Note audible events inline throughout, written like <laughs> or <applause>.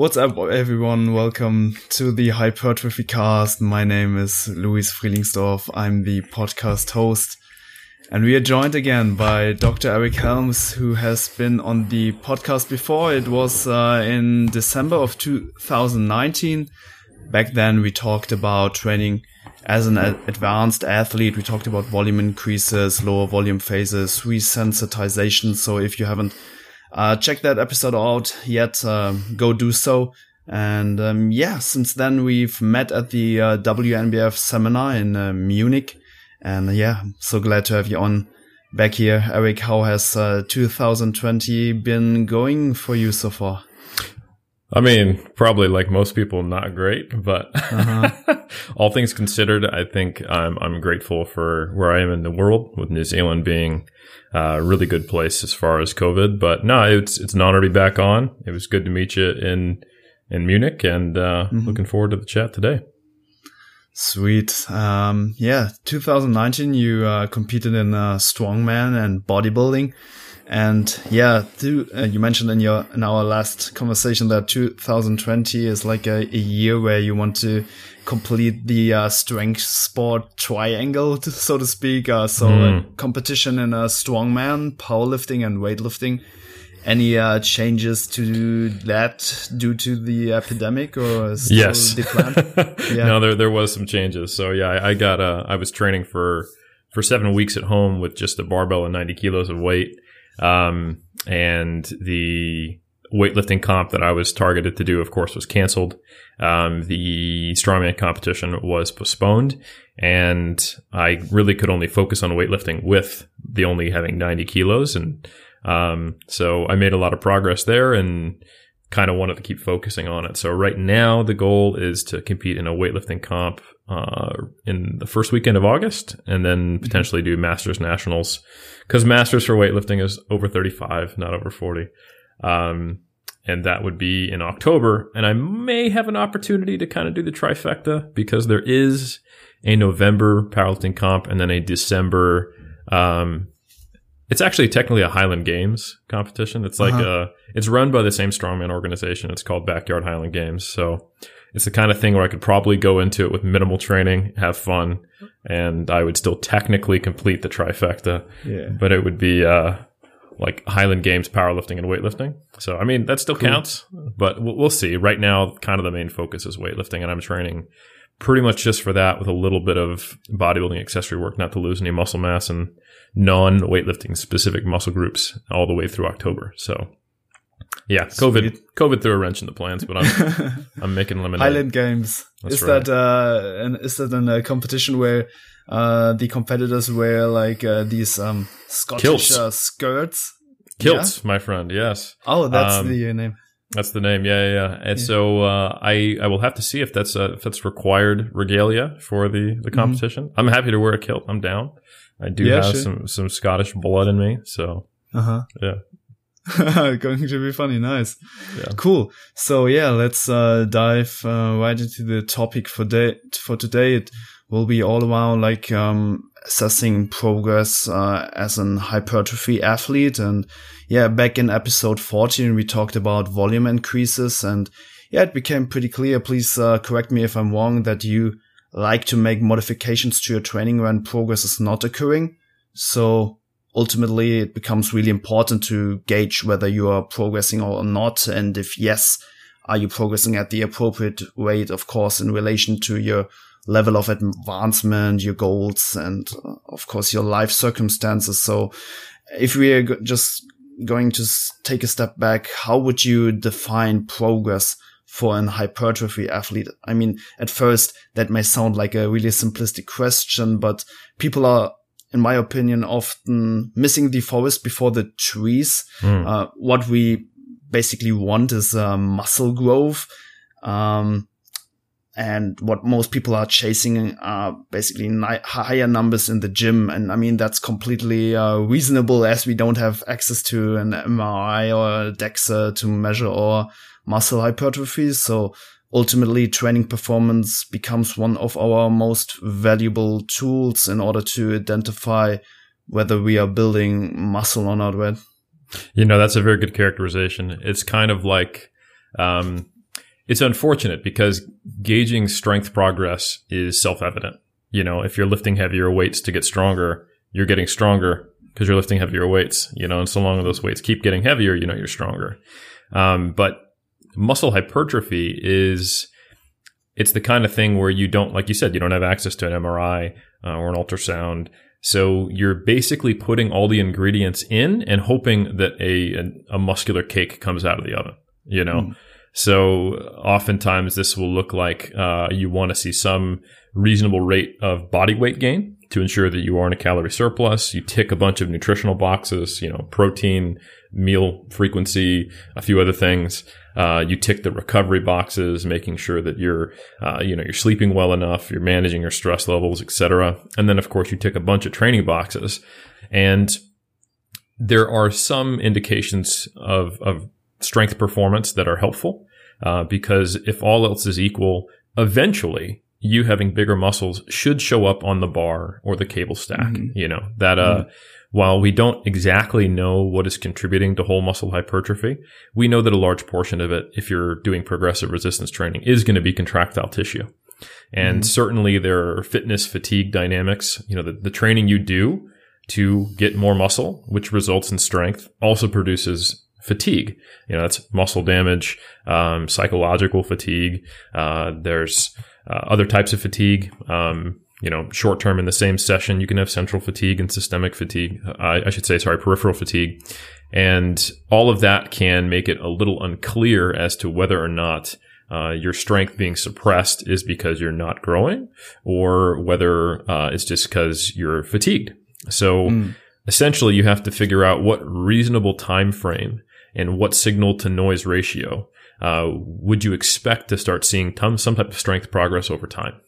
What's up, everyone? Welcome to the Hypertrophy Cast. My name is Luis Frielingsdorf. I'm the podcast host. And we are joined again by Dr. Eric Helms, who has been on the podcast before. It was uh, in December of 2019. Back then, we talked about training as an advanced athlete. We talked about volume increases, lower volume phases, resensitization. So if you haven't uh, checked that episode out yet, uh, go do so. And um, yeah, since then we've met at the uh, WNBF seminar in uh, Munich and yeah, so glad to have you on back here. Eric, how has uh, 2020 been going for you so far? I mean, probably like most people, not great, but uh-huh. <laughs> all things considered, I think I'm I'm grateful for where I am in the world, with New Zealand being a really good place as far as COVID. But no, it's it's an honor to be back on. It was good to meet you in in Munich, and uh, mm-hmm. looking forward to the chat today. Sweet. Um, yeah, 2019, you uh, competed in uh, strongman and bodybuilding. And yeah, uh, you mentioned in your in our last conversation that 2020 is like a, a year where you want to complete the uh, strength sport triangle, <laughs> so to speak. Uh, so mm. competition in a strongman, powerlifting, and weightlifting any uh, changes to that due to the epidemic or yes the <laughs> yeah. no there there was some changes so yeah i, I got uh, i was training for for seven weeks at home with just a barbell and 90 kilos of weight um, and the weightlifting comp that i was targeted to do of course was canceled um, the strongman competition was postponed and i really could only focus on weightlifting with the only having 90 kilos and um, so I made a lot of progress there and kind of wanted to keep focusing on it. So right now the goal is to compete in a weightlifting comp uh, in the first weekend of August, and then mm-hmm. potentially do Masters Nationals because Masters for weightlifting is over 35, not over 40. Um, and that would be in October. And I may have an opportunity to kind of do the trifecta because there is a November powerlifting comp and then a December um, it's actually technically a Highland Games competition. It's like uh-huh. a, it's run by the same strongman organization. It's called Backyard Highland Games. So it's the kind of thing where I could probably go into it with minimal training, have fun, and I would still technically complete the trifecta. Yeah. But it would be, uh, like Highland Games powerlifting and weightlifting. So, I mean, that still cool. counts, but we'll, we'll see. Right now, kind of the main focus is weightlifting, and I'm training pretty much just for that with a little bit of bodybuilding accessory work, not to lose any muscle mass and non weightlifting specific muscle groups all the way through October. So yeah, COVID Sweet. COVID threw a wrench in the plans, but I'm <laughs> I'm making lemonade. Highland Games That's is right. that uh an, is that in a competition where uh the competitors wear like uh, these um Scottish uh, skirts? Kilts, yeah? my friend. Yes. Oh, that's um, the name. That's the name. Yeah, yeah. yeah. And yeah. so uh, I I will have to see if that's uh, if that's required regalia for the the mm-hmm. competition. Mm-hmm. I'm happy to wear a kilt. I'm down. I do yeah, have sure. some some Scottish blood in me, so uh huh. Yeah. <laughs> Going to be funny, nice, yeah. cool. So yeah, let's uh, dive uh, right into the topic for day for today. It will be all around like um, assessing progress uh, as an hypertrophy athlete, and yeah, back in episode 14 we talked about volume increases, and yeah, it became pretty clear. Please uh, correct me if I'm wrong that you like to make modifications to your training when progress is not occurring. So ultimately it becomes really important to gauge whether you are progressing or not. And if yes, are you progressing at the appropriate rate? Of course, in relation to your level of advancement, your goals, and uh, of course your life circumstances. So if we are just going to take a step back, how would you define progress for an hypertrophy athlete? I mean, at first that may sound like a really simplistic question, but people are, in my opinion, often missing the forest before the trees. Mm. Uh, what we basically want is uh, muscle growth. Um, and what most people are chasing are basically ni- higher numbers in the gym. And I mean, that's completely uh, reasonable as we don't have access to an MRI or a DEXA to measure our muscle hypertrophy. So ultimately training performance becomes one of our most valuable tools in order to identify whether we are building muscle or not, right? You know, that's a very good characterization. It's kind of like, um, it's unfortunate because gauging strength progress is self evident. You know, if you're lifting heavier weights to get stronger, you're getting stronger because you're lifting heavier weights, you know, and so long as those weights keep getting heavier, you know, you're stronger. Um, but muscle hypertrophy is, it's the kind of thing where you don't, like you said, you don't have access to an MRI uh, or an ultrasound. So you're basically putting all the ingredients in and hoping that a, a, a muscular cake comes out of the oven, you know? Mm. So oftentimes this will look like uh, you want to see some reasonable rate of body weight gain to ensure that you are in a calorie surplus. You tick a bunch of nutritional boxes, you know, protein, meal frequency, a few other things. Uh, you tick the recovery boxes, making sure that you're, uh, you know, you're sleeping well enough, you're managing your stress levels, etc. And then, of course, you tick a bunch of training boxes. And there are some indications of, of strength performance that are helpful. Uh, because if all else is equal, eventually you having bigger muscles should show up on the bar or the cable stack. Mm-hmm. You know, that, uh, mm-hmm. While we don't exactly know what is contributing to whole muscle hypertrophy, we know that a large portion of it, if you're doing progressive resistance training, is going to be contractile tissue. And mm-hmm. certainly there are fitness fatigue dynamics. You know, the, the training you do to get more muscle, which results in strength, also produces fatigue. You know, that's muscle damage, um, psychological fatigue. Uh, there's uh, other types of fatigue. Um, you know, short term in the same session, you can have central fatigue and systemic fatigue. I, I should say, sorry, peripheral fatigue. And all of that can make it a little unclear as to whether or not uh, your strength being suppressed is because you're not growing or whether uh, it's just because you're fatigued. So mm. essentially you have to figure out what reasonable time frame and what signal to noise ratio uh, would you expect to start seeing some type of strength progress over time?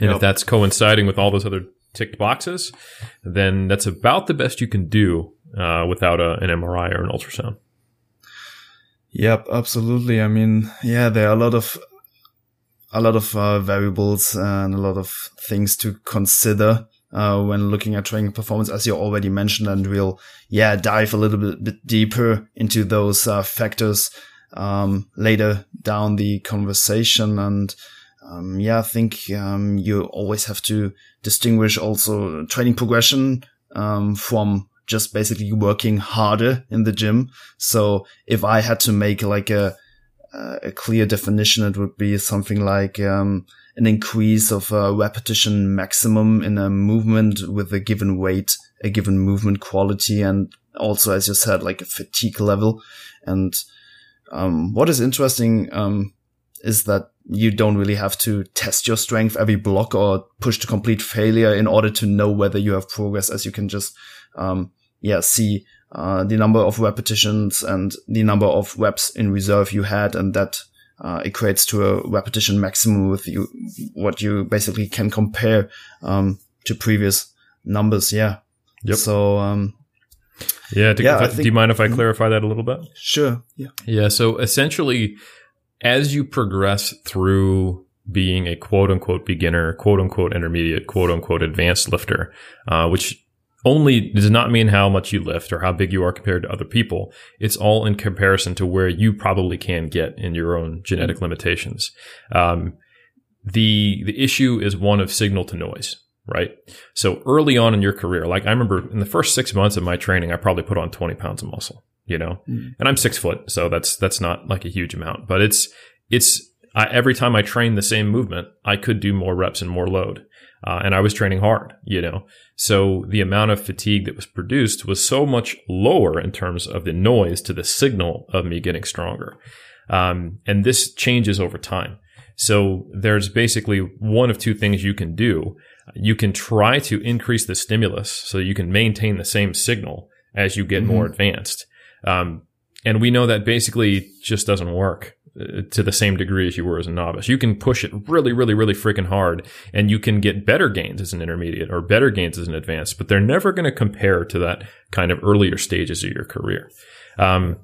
And yep. if that's coinciding with all those other ticked boxes, then that's about the best you can do uh, without a, an MRI or an ultrasound. Yep, absolutely. I mean, yeah, there are a lot of a lot of uh, variables and a lot of things to consider uh, when looking at training performance, as you already mentioned, and we'll yeah dive a little bit, bit deeper into those uh, factors um, later down the conversation. And um, yeah, I think um, you always have to distinguish also training progression um, from just basically working harder in the gym. So if I had to make like a a clear definition, it would be something like um, an increase of a repetition maximum in a movement with a given weight, a given movement quality, and also, as you said, like a fatigue level. And um, what is interesting um, is that you don't really have to test your strength every block or push to complete failure in order to know whether you have progress, as you can just um, yeah see uh, the number of repetitions and the number of reps in reserve you had, and that uh, equates to a repetition maximum with you what you basically can compare um, to previous numbers. Yeah. Yep. So um, yeah. To, yeah I, think, do you mind if I mm-hmm. clarify that a little bit? Sure. Yeah. Yeah. So essentially, as you progress through being a quote unquote beginner, quote unquote intermediate, quote unquote advanced lifter, uh, which only does not mean how much you lift or how big you are compared to other people. It's all in comparison to where you probably can get in your own genetic mm-hmm. limitations. Um, the the issue is one of signal to noise right? So early on in your career, like I remember in the first six months of my training, I probably put on 20 pounds of muscle, you know, mm. and I'm six foot. So that's, that's not like a huge amount, but it's, it's, I, every time I train the same movement, I could do more reps and more load. Uh, and I was training hard, you know. So the amount of fatigue that was produced was so much lower in terms of the noise to the signal of me getting stronger. Um, and this changes over time. So there's basically one of two things you can do you can try to increase the stimulus so you can maintain the same signal as you get mm-hmm. more advanced. Um, and we know that basically just doesn't work uh, to the same degree as you were as a novice. You can push it really, really, really freaking hard and you can get better gains as an intermediate or better gains as an advanced, but they're never going to compare to that kind of earlier stages of your career. Um,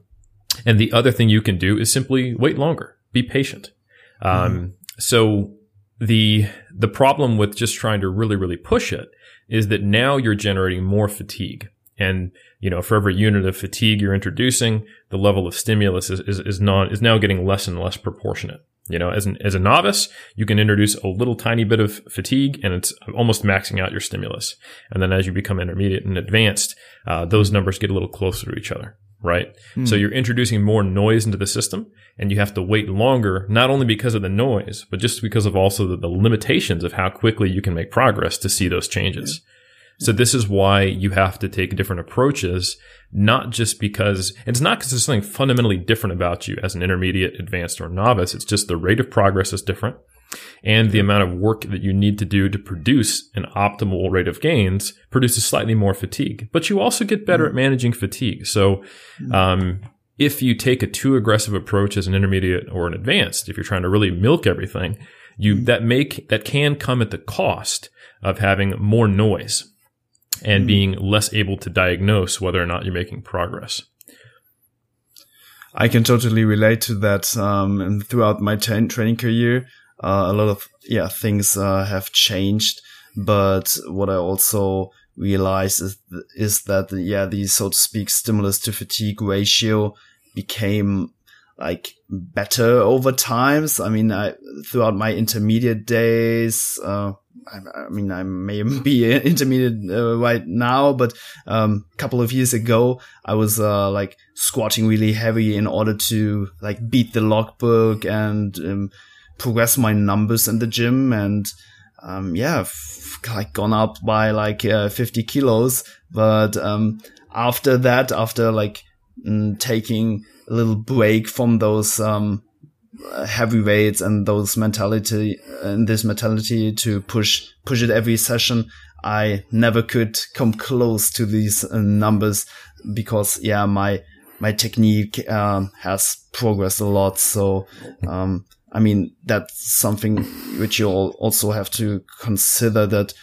and the other thing you can do is simply wait longer, be patient. Um, mm-hmm. so the the problem with just trying to really really push it is that now you're generating more fatigue and you know for every unit of fatigue you're introducing the level of stimulus is, is, is not is now getting less and less proportionate You know, as an, as a novice, you can introduce a little tiny bit of fatigue and it's almost maxing out your stimulus. And then as you become intermediate and advanced, uh, those numbers get a little closer to each other, right? Mm. So you're introducing more noise into the system and you have to wait longer, not only because of the noise, but just because of also the, the limitations of how quickly you can make progress to see those changes. Yeah. So this is why you have to take different approaches, not just because it's not because there's something fundamentally different about you as an intermediate, advanced, or novice. It's just the rate of progress is different. And the amount of work that you need to do to produce an optimal rate of gains produces slightly more fatigue, but you also get better at mm. managing fatigue. So, mm. um, if you take a too aggressive approach as an intermediate or an advanced, if you're trying to really milk everything, you, mm. that make, that can come at the cost of having more noise and mm. being less able to diagnose whether or not you're making progress. I can totally relate to that. Um, and throughout my t- training career, uh, a lot of yeah things uh, have changed. But what I also realized is is that yeah the so to speak stimulus to fatigue ratio became like better over times. I mean, I throughout my intermediate days, uh, I, I, mean, I may <laughs> be intermediate uh, right now, but um, a couple of years ago, I was uh, like squatting really heavy in order to like beat the logbook and um, progress my numbers in the gym. And um, yeah, f- like gone up by like uh, 50 kilos. But um, after that, after like mm, taking a little break from those um, heavyweights and those mentality and this mentality to push push it every session i never could come close to these uh, numbers because yeah my my technique um, has progressed a lot. So um, i mean that's something which you also have to consider that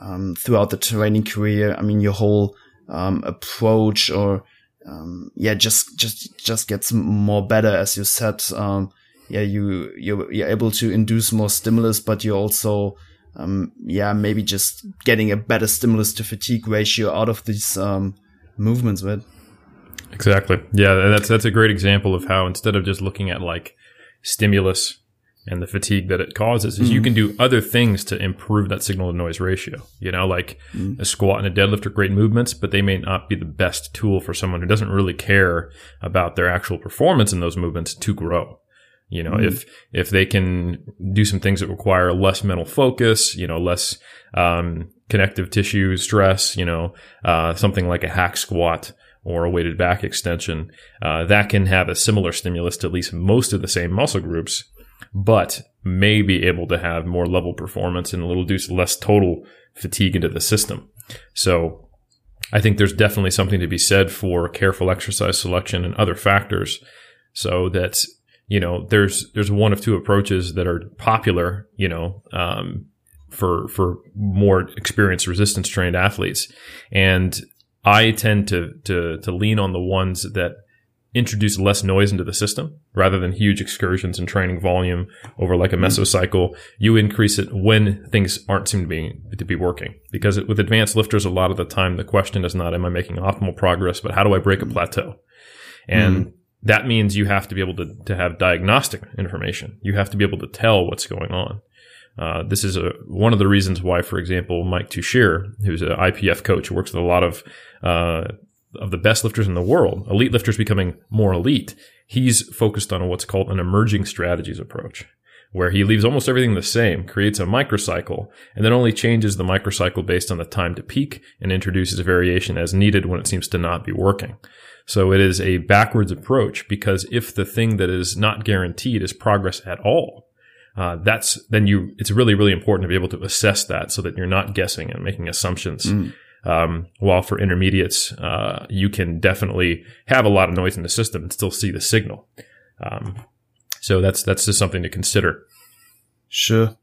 um, throughout the training career i mean your whole um, approach or um, yeah just just just gets more better as you said um, yeah, you you're, you're able to induce more stimulus, but you're also um, yeah maybe just getting a better stimulus to fatigue ratio out of these um, movements, right? Exactly. Yeah, that's that's a great example of how instead of just looking at like stimulus and the fatigue that it causes is mm. you can do other things to improve that signal to noise ratio. You know, like mm. a squat and a deadlift are great movements, but they may not be the best tool for someone who doesn't really care about their actual performance in those movements to grow. You know, mm-hmm. if, if they can do some things that require less mental focus, you know, less, um, connective tissue stress, you know, uh, something like a hack squat or a weighted back extension, uh, that can have a similar stimulus to at least most of the same muscle groups, but may be able to have more level performance and a little deuce less total fatigue into the system. So I think there's definitely something to be said for careful exercise selection and other factors so that you know, there's there's one of two approaches that are popular, you know, um, for for more experienced resistance trained athletes, and I tend to to to lean on the ones that introduce less noise into the system rather than huge excursions in training volume over like a mm-hmm. mesocycle. You increase it when things aren't seem to be to be working. Because with advanced lifters, a lot of the time the question is not am I making optimal progress, but how do I break a plateau? And mm that means you have to be able to, to have diagnostic information. You have to be able to tell what's going on. Uh, this is a, one of the reasons why, for example, Mike Tuchscherer, who's an IPF coach who works with a lot of uh, of the best lifters in the world, elite lifters becoming more elite, he's focused on what's called an emerging strategies approach, where he leaves almost everything the same, creates a microcycle, and then only changes the microcycle based on the time to peak and introduces a variation as needed when it seems to not be working. So it is a backwards approach because if the thing that is not guaranteed is progress at all, uh, that's then you. It's really really important to be able to assess that so that you're not guessing and making assumptions. Mm. Um, while for intermediates, uh, you can definitely have a lot of noise in the system and still see the signal. Um, so that's that's just something to consider. Sure.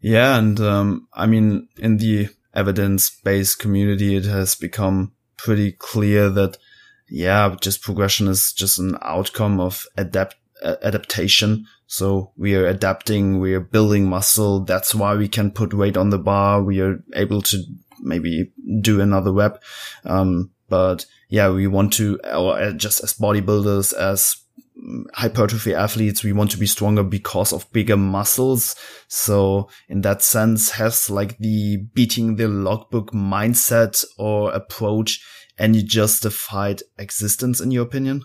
Yeah, and um, I mean, in the evidence-based community, it has become pretty clear that yeah, just progression is just an outcome of adapt adaptation. So we are adapting, we are building muscle. That's why we can put weight on the bar. We are able to maybe do another rep. Um, but yeah, we want to, or just as bodybuilders, as hypertrophy athletes, we want to be stronger because of bigger muscles. So in that sense, has like the beating the logbook mindset or approach any justified existence in your opinion?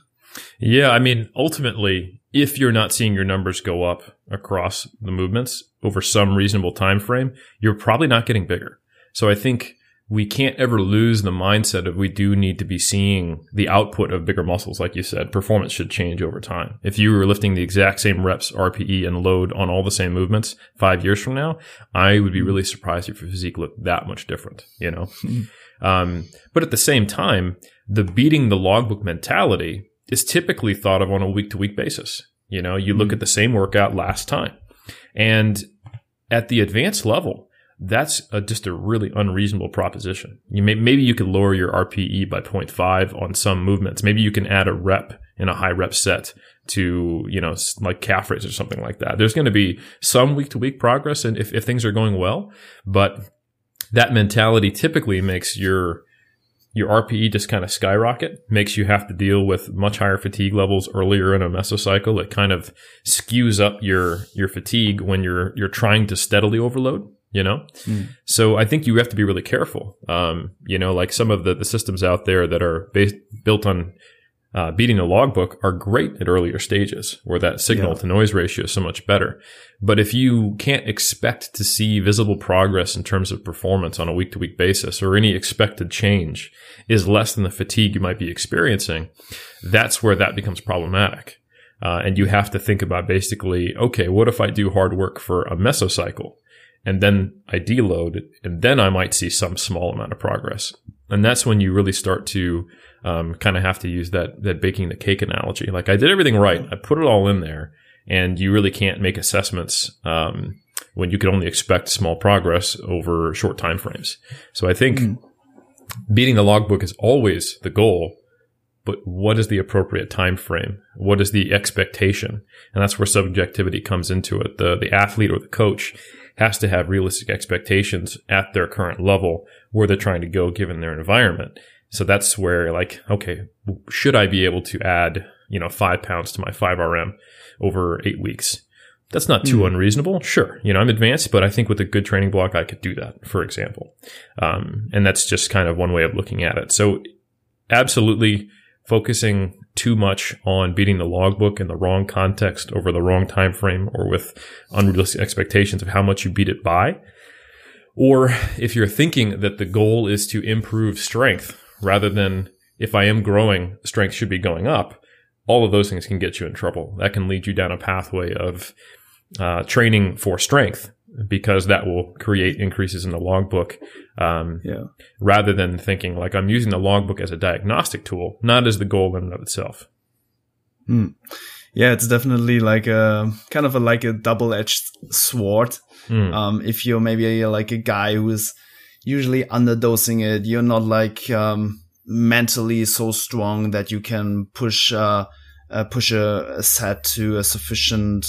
Yeah, I mean, ultimately, if you're not seeing your numbers go up across the movements over some reasonable time frame, you're probably not getting bigger. So I think we can't ever lose the mindset of we do need to be seeing the output of bigger muscles. Like you said, performance should change over time. If you were lifting the exact same reps, RPE and load on all the same movements five years from now, I would be hmm. really surprised if your physique looked that much different, you know? Hmm. Um, but at the same time, the beating the logbook mentality is typically thought of on a week to week basis. You know, you look at the same workout last time and at the advanced level, that's a, just a really unreasonable proposition. You may, maybe you could lower your RPE by 0.5 on some movements. Maybe you can add a rep in a high rep set to, you know, like calf raise or something like that. There's going to be some week to week progress and if, if things are going well, but that mentality typically makes your your RPE just kind of skyrocket, makes you have to deal with much higher fatigue levels earlier in a mesocycle. It kind of skews up your your fatigue when you're you're trying to steadily overload you know? Mm. So I think you have to be really careful. Um, you know, like some of the, the systems out there that are based, built on uh, beating a logbook are great at earlier stages where that signal yeah. to noise ratio is so much better. But if you can't expect to see visible progress in terms of performance on a week to week basis or any expected change is less than the fatigue you might be experiencing, that's where that becomes problematic. Uh, and you have to think about basically, okay, what if I do hard work for a mesocycle? and then I deload, and then I might see some small amount of progress. And that's when you really start to um, kind of have to use that that baking the cake analogy. Like I did everything right, I put it all in there, and you really can't make assessments um, when you can only expect small progress over short time frames. So I think mm. beating the logbook is always the goal, but what is the appropriate time frame? What is the expectation? And that's where subjectivity comes into it. The the athlete or the coach has to have realistic expectations at their current level where they're trying to go given their environment. So that's where like, okay, should I be able to add, you know, five pounds to my 5RM over eight weeks? That's not too mm. unreasonable. Sure. You know, I'm advanced, but I think with a good training block, I could do that, for example. Um, and that's just kind of one way of looking at it. So absolutely focusing too much on beating the logbook in the wrong context over the wrong time frame or with unrealistic expectations of how much you beat it by. Or if you're thinking that the goal is to improve strength rather than if I am growing, strength should be going up, all of those things can get you in trouble. That can lead you down a pathway of uh, training for strength because that will create increases in the logbook. Um, yeah. Rather than thinking like I'm using the logbook as a diagnostic tool, not as the goal in and of itself. Hmm. Yeah, it's definitely like a kind of a, like a double-edged sword. Mm. Um, if you're maybe like a guy who is usually underdosing it, you're not like um, mentally so strong that you can push uh, uh, push a, a set to a sufficient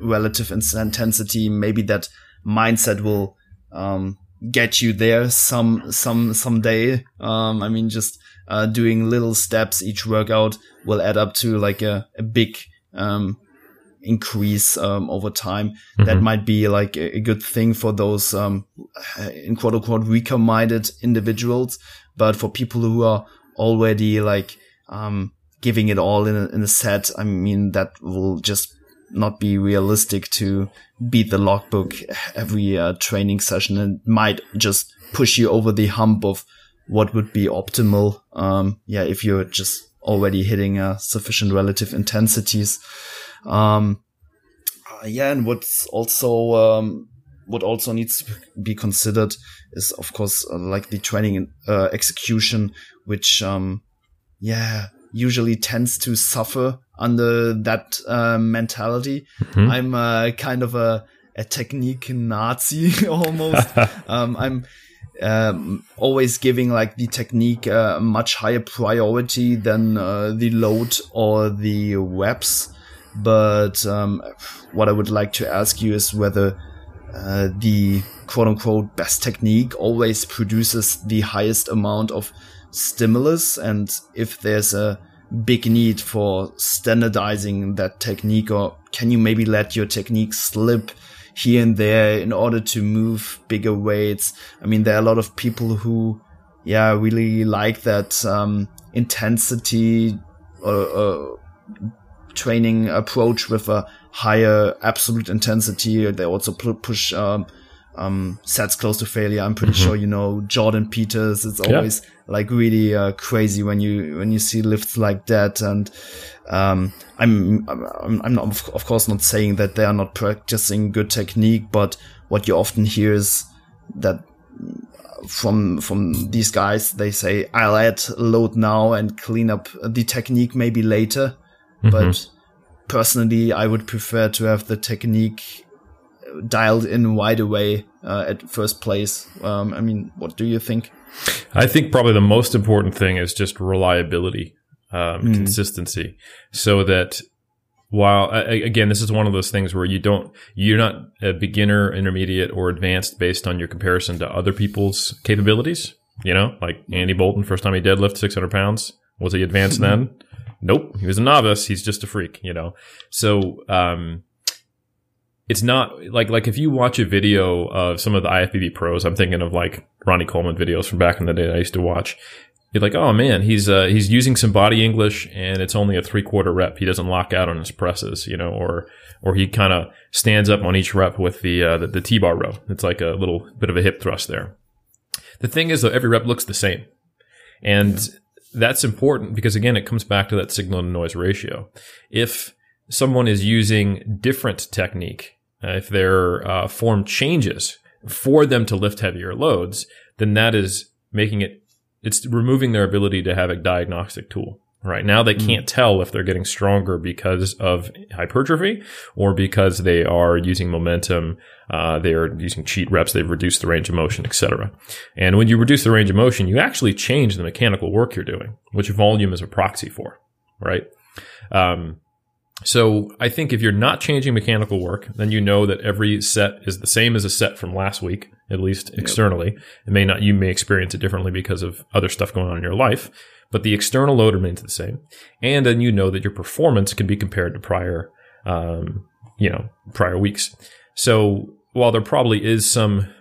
relative intensity, maybe that mindset will um, get you there some some someday. Um, I mean, just uh, doing little steps each workout will add up to like a, a big um, increase um, over time. Mm-hmm. That might be like a, a good thing for those um, in quote unquote weaker minded individuals, but for people who are already like um, giving it all in a, in a set, I mean that will just not be realistic to beat the logbook every uh, training session and might just push you over the hump of what would be optimal. Um, yeah, if you're just already hitting uh, sufficient relative intensities. Um, uh, yeah, and what's also um, what also needs to be considered is, of course, uh, like the training uh, execution, which um, yeah usually tends to suffer under that uh, mentality. Mm-hmm. I'm uh, kind of a, a technique Nazi <laughs> almost. <laughs> um, I'm um, always giving like the technique a uh, much higher priority than uh, the load or the reps. But um, what I would like to ask you is whether uh, the quote unquote best technique always produces the highest amount of stimulus and if there's a big need for standardizing that technique or can you maybe let your technique slip here and there in order to move bigger weights? I mean, there are a lot of people who, yeah, really like that, um, intensity or, uh, training approach with a higher absolute intensity. They also push, um, um, sets close to failure. I'm pretty mm-hmm. sure you know Jordan Peters. It's always yeah. like really uh, crazy when you when you see lifts like that. And um, I'm I'm, I'm not, of course not saying that they are not practicing good technique, but what you often hear is that from from these guys they say I'll add load now and clean up the technique maybe later. Mm-hmm. But personally, I would prefer to have the technique dialed in right away uh, at first place. Um, I mean, what do you think? I think probably the most important thing is just reliability, um, mm. consistency, so that while again, this is one of those things where you don't, you're not a beginner, intermediate, or advanced based on your comparison to other people's capabilities. You know, like Andy Bolton, first time he deadlifted 600 pounds, was he advanced <laughs> then? Nope, he was a novice. He's just a freak. You know, so um, it's not like like if you watch a video of some of the IFBB pros, I'm thinking of like Ronnie Coleman videos from back in the day I used to watch. You're like, oh man, he's uh, he's using some body English and it's only a three quarter rep. He doesn't lock out on his presses, you know, or or he kind of stands up on each rep with the, uh, the the T bar row. It's like a little bit of a hip thrust there. The thing is though, every rep looks the same, and yeah. That's important because again, it comes back to that signal to noise ratio. If someone is using different technique uh, if their uh, form changes for them to lift heavier loads, then that is making it, it's removing their ability to have a diagnostic tool. Right now, they hmm. can't tell if they're getting stronger because of hypertrophy or because they are using momentum. Uh, they are using cheat reps. They've reduced the range of motion, etc. And when you reduce the range of motion, you actually change the mechanical work you're doing, which volume is a proxy for. Right. Um, so I think if you're not changing mechanical work, then you know that every set is the same as a set from last week, at least externally. Yep. It may not, you may experience it differently because of other stuff going on in your life, but the external load remains the same. And then you know that your performance can be compared to prior, um, you know, prior weeks. So while there probably is some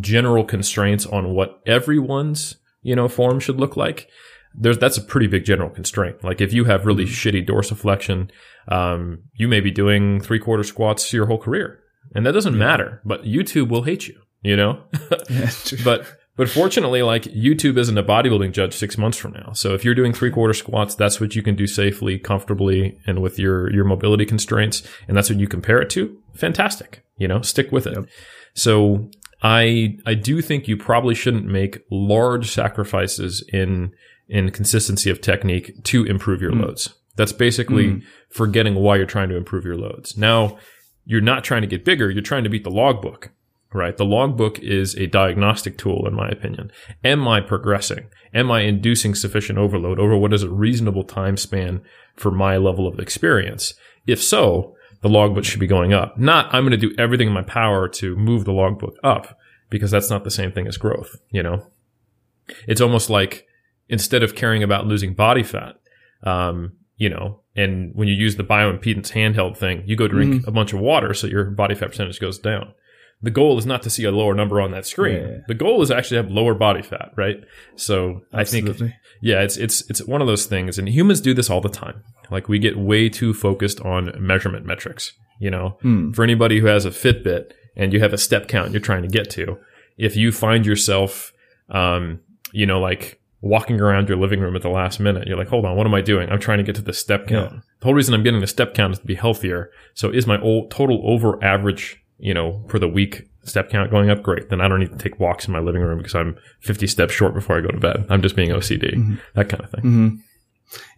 general constraints on what everyone's, you know, form should look like, there's that's a pretty big general constraint. Like if you have really mm-hmm. shitty dorsiflexion, um, you may be doing three quarter squats your whole career, and that doesn't yeah. matter. But YouTube will hate you, you know. <laughs> yeah, but but fortunately, like YouTube isn't a bodybuilding judge six months from now. So if you're doing three quarter squats, that's what you can do safely, comfortably, and with your your mobility constraints, and that's what you compare it to. Fantastic, you know, stick with it. Yep. So I I do think you probably shouldn't make large sacrifices in in consistency of technique to improve your mm. loads. That's basically mm. forgetting why you're trying to improve your loads. Now, you're not trying to get bigger, you're trying to beat the logbook, right? The logbook is a diagnostic tool, in my opinion. Am I progressing? Am I inducing sufficient overload over what is a reasonable time span for my level of experience? If so, the logbook should be going up. Not, I'm going to do everything in my power to move the logbook up because that's not the same thing as growth, you know? It's almost like instead of caring about losing body fat, um, you know, and when you use the bioimpedance handheld thing, you go drink mm-hmm. a bunch of water so your body fat percentage goes down. The goal is not to see a lower number on that screen. Yeah. The goal is actually have lower body fat, right? So Absolutely. I think, yeah, it's, it's, it's one of those things and humans do this all the time. Like we get way too focused on measurement metrics, you know, mm. for anybody who has a Fitbit and you have a step count you're trying to get to, if you find yourself, um, you know, like walking around your living room at the last minute. You're like, hold on, what am I doing? I'm trying to get to the step count. Yeah. The whole reason I'm getting the step count is to be healthier. So is my old total over average, you know, for the week step count going up? Great. Then I don't need to take walks in my living room because I'm 50 steps short before I go to bed. I'm just being OCD, mm-hmm. that kind of thing. Mm-hmm.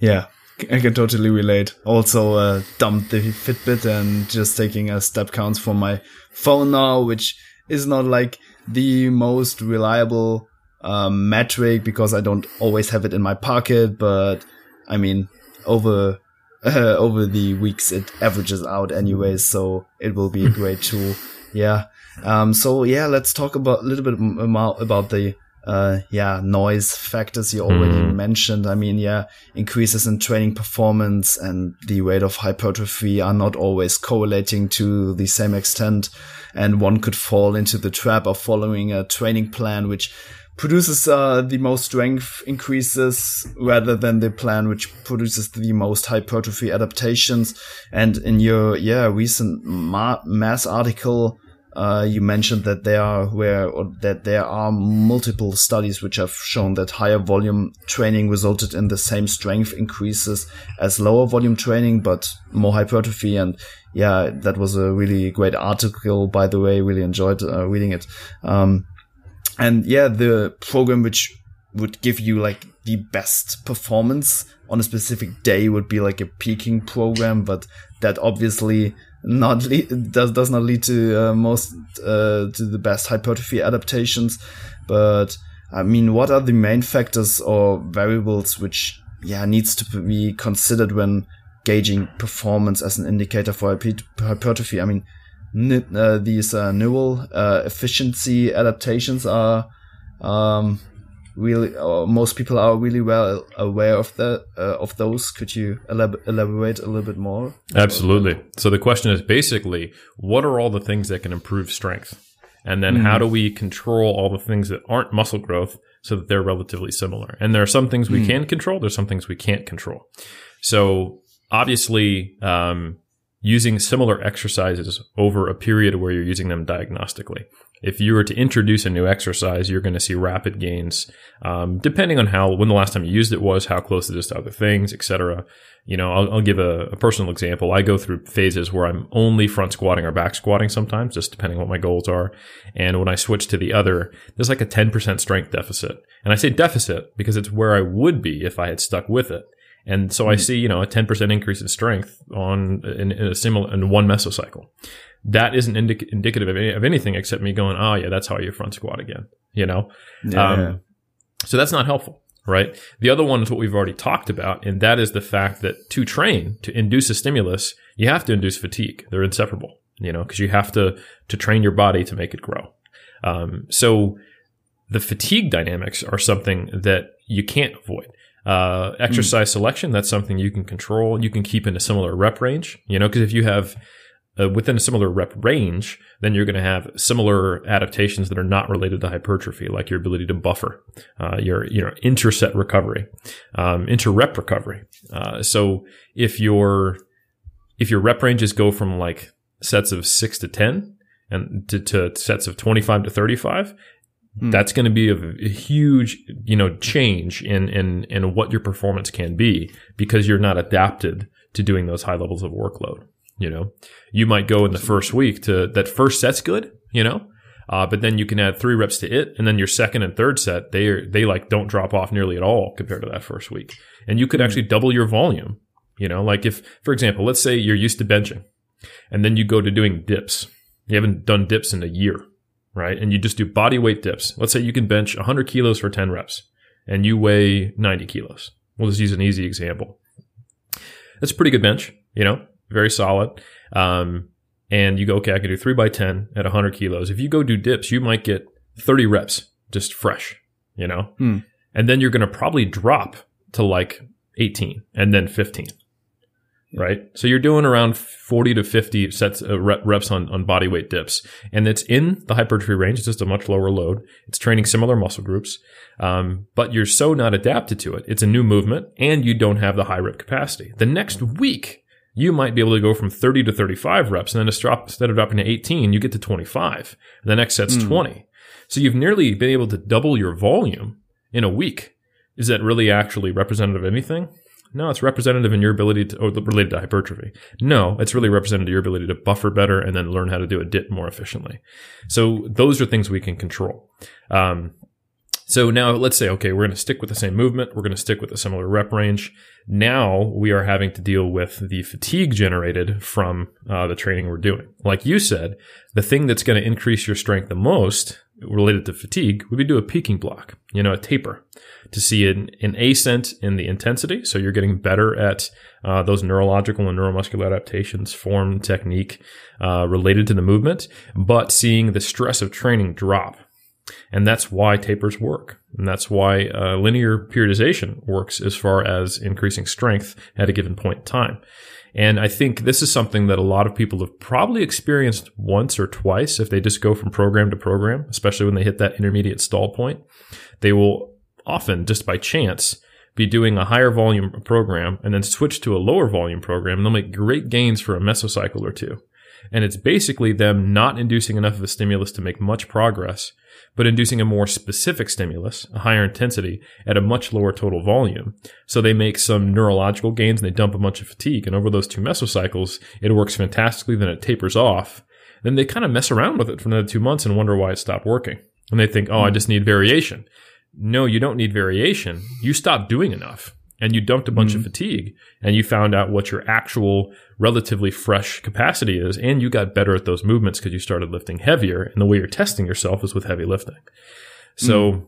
Yeah. I can totally relate. Also, uh, dumped the Fitbit and just taking a step counts for my phone now, which is not like the most reliable um, metric because I don't always have it in my pocket. But I mean, over uh, <laughs> over the weeks, it averages out anyway, so it will be a great <laughs> tool. Yeah. Um, so yeah, let's talk about a little bit about the uh, yeah, noise factors you already mm. mentioned. I mean, yeah, increases in training performance and the rate of hypertrophy are not always correlating to the same extent. And one could fall into the trap of following a training plan, which produces uh, the most strength increases rather than the plan which produces the most hypertrophy adaptations. And in your yeah recent ma- mass article, uh, you mentioned that there are where that there are multiple studies which have shown that higher volume training resulted in the same strength increases as lower volume training, but more hypertrophy. And yeah, that was a really great article, by the way. Really enjoyed uh, reading it. Um, and yeah, the program which would give you like the best performance on a specific day would be like a peaking program, but that obviously not <laughs> lead, does does not lead to uh, most uh, to the best hypertrophy adaptations. But I mean, what are the main factors or variables which yeah needs to be considered when gauging performance as an indicator for hypertrophy? I mean, uh, these uh, neural uh, efficiency adaptations are um, really uh, most people are really well aware of that uh, of those. Could you elab- elaborate a little bit more? Absolutely. So the question is basically what are all the things that can improve strength? And then mm-hmm. how do we control all the things that aren't muscle growth so that they're relatively similar? And there are some things we mm. can control there's some things we can't control. So obviously um, using similar exercises over a period where you're using them diagnostically if you were to introduce a new exercise, you're going to see rapid gains, um, depending on how when the last time you used it was, how close it is to other things, etc. You know, I'll, I'll give a, a, personal example. I go through phases where I'm only front squatting or back squatting sometimes, just depending on what my goals are. And when I switch to the other, there's like a 10% strength deficit. And I say deficit because it's where I would be if I had stuck with it. And so I hmm. see, you know, a 10% increase in strength on in, in a similar in one mesocycle that isn't indic- indicative of, any, of, anything except me going, oh yeah, that's how you front squat again, you know? Yeah. Um, so that's not helpful, right? The other one is what we've already talked about, and that is the fact that to train, to induce a stimulus, you have to induce fatigue. They're inseparable, you know, because you have to, to train your body to make it grow. Um, so the fatigue dynamics are something that you can't avoid. Uh, exercise mm. selection, that's something you can control. You can keep in a similar rep range, you know, because if you have uh, within a similar rep range, then you're going to have similar adaptations that are not related to hypertrophy, like your ability to buffer, uh, your, you know, interset recovery, um, interrep recovery. Uh, so if your, if your rep ranges go from like sets of six to 10 and to, to sets of 25 to 35, Hmm. That's going to be a, a, huge, you know, change in, in, in what your performance can be because you're not adapted to doing those high levels of workload. You know, you might go in the first week to that first set's good, you know, uh, but then you can add three reps to it, and then your second and third set they are, they like don't drop off nearly at all compared to that first week, and you could hmm. actually double your volume. You know, like if for example, let's say you're used to benching, and then you go to doing dips. You haven't done dips in a year right? And you just do body weight dips. Let's say you can bench 100 kilos for 10 reps, and you weigh 90 kilos. We'll just use an easy example. That's a pretty good bench, you know very solid. Um, and you go, okay, I can do three by 10 at 100 kilos. If you go do dips, you might get 30 reps just fresh, you know? Hmm. And then you're going to probably drop to like 18 and then 15. Right. So you're doing around 40 to 50 sets of reps on, on body weight dips. And it's in the hypertrophy range. It's just a much lower load. It's training similar muscle groups. Um, but you're so not adapted to it. It's a new movement and you don't have the high rep capacity. The next week, you might be able to go from 30 to 35 reps and then instead of dropping to 18, you get to 25. The next set's mm. 20. So you've nearly been able to double your volume in a week. Is that really actually representative of anything? No, it's representative in your ability to, or related to hypertrophy. No, it's really representative of your ability to buffer better and then learn how to do a dip more efficiently. So those are things we can control. Um, so now let's say, okay, we're going to stick with the same movement. We're going to stick with a similar rep range. Now we are having to deal with the fatigue generated from uh, the training we're doing. Like you said, the thing that's going to increase your strength the most related to fatigue would be do a peaking block, you know, a taper to see an, an ascent in the intensity. So you're getting better at uh, those neurological and neuromuscular adaptations, form, technique uh, related to the movement, but seeing the stress of training drop And that's why tapers work. And that's why uh, linear periodization works as far as increasing strength at a given point in time. And I think this is something that a lot of people have probably experienced once or twice if they just go from program to program, especially when they hit that intermediate stall point. They will often, just by chance, be doing a higher volume program and then switch to a lower volume program and they'll make great gains for a mesocycle or two. And it's basically them not inducing enough of a stimulus to make much progress, but inducing a more specific stimulus, a higher intensity at a much lower total volume. So they make some neurological gains and they dump a bunch of fatigue. And over those two mesocycles, it works fantastically. Then it tapers off. Then they kind of mess around with it for another two months and wonder why it stopped working. And they think, oh, I hmm. just need variation. No, you don't need variation. You stopped doing enough and you dumped a bunch mm-hmm. of fatigue and you found out what your actual relatively fresh capacity is and you got better at those movements because you started lifting heavier and the way you're testing yourself is with heavy lifting so mm.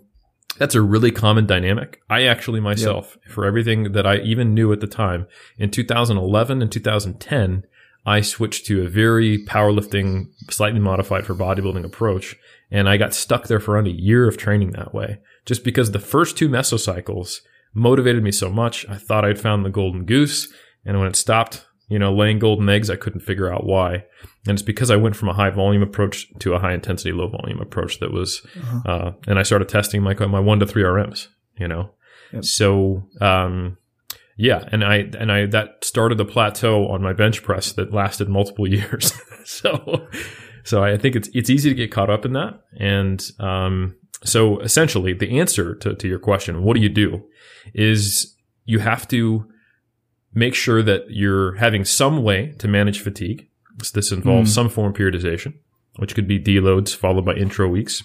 that's a really common dynamic i actually myself yep. for everything that i even knew at the time in 2011 and 2010 i switched to a very powerlifting slightly modified for bodybuilding approach and i got stuck there for around a year of training that way just because the first two mesocycles motivated me so much. I thought I'd found the golden goose. And when it stopped, you know, laying golden eggs, I couldn't figure out why. And it's because I went from a high volume approach to a high intensity, low volume approach that was, uh-huh. uh, and I started testing my, my one to three RMs, you know? Yep. So, um, yeah, and I and I that started a plateau on my bench press that lasted multiple <laughs> years. so, so I think it's it's easy to get caught up in that, and um, so essentially, the answer to, to your question, what do you do, is you have to make sure that you're having some way to manage fatigue. So this involves mm. some form of periodization, which could be deloads followed by intro weeks.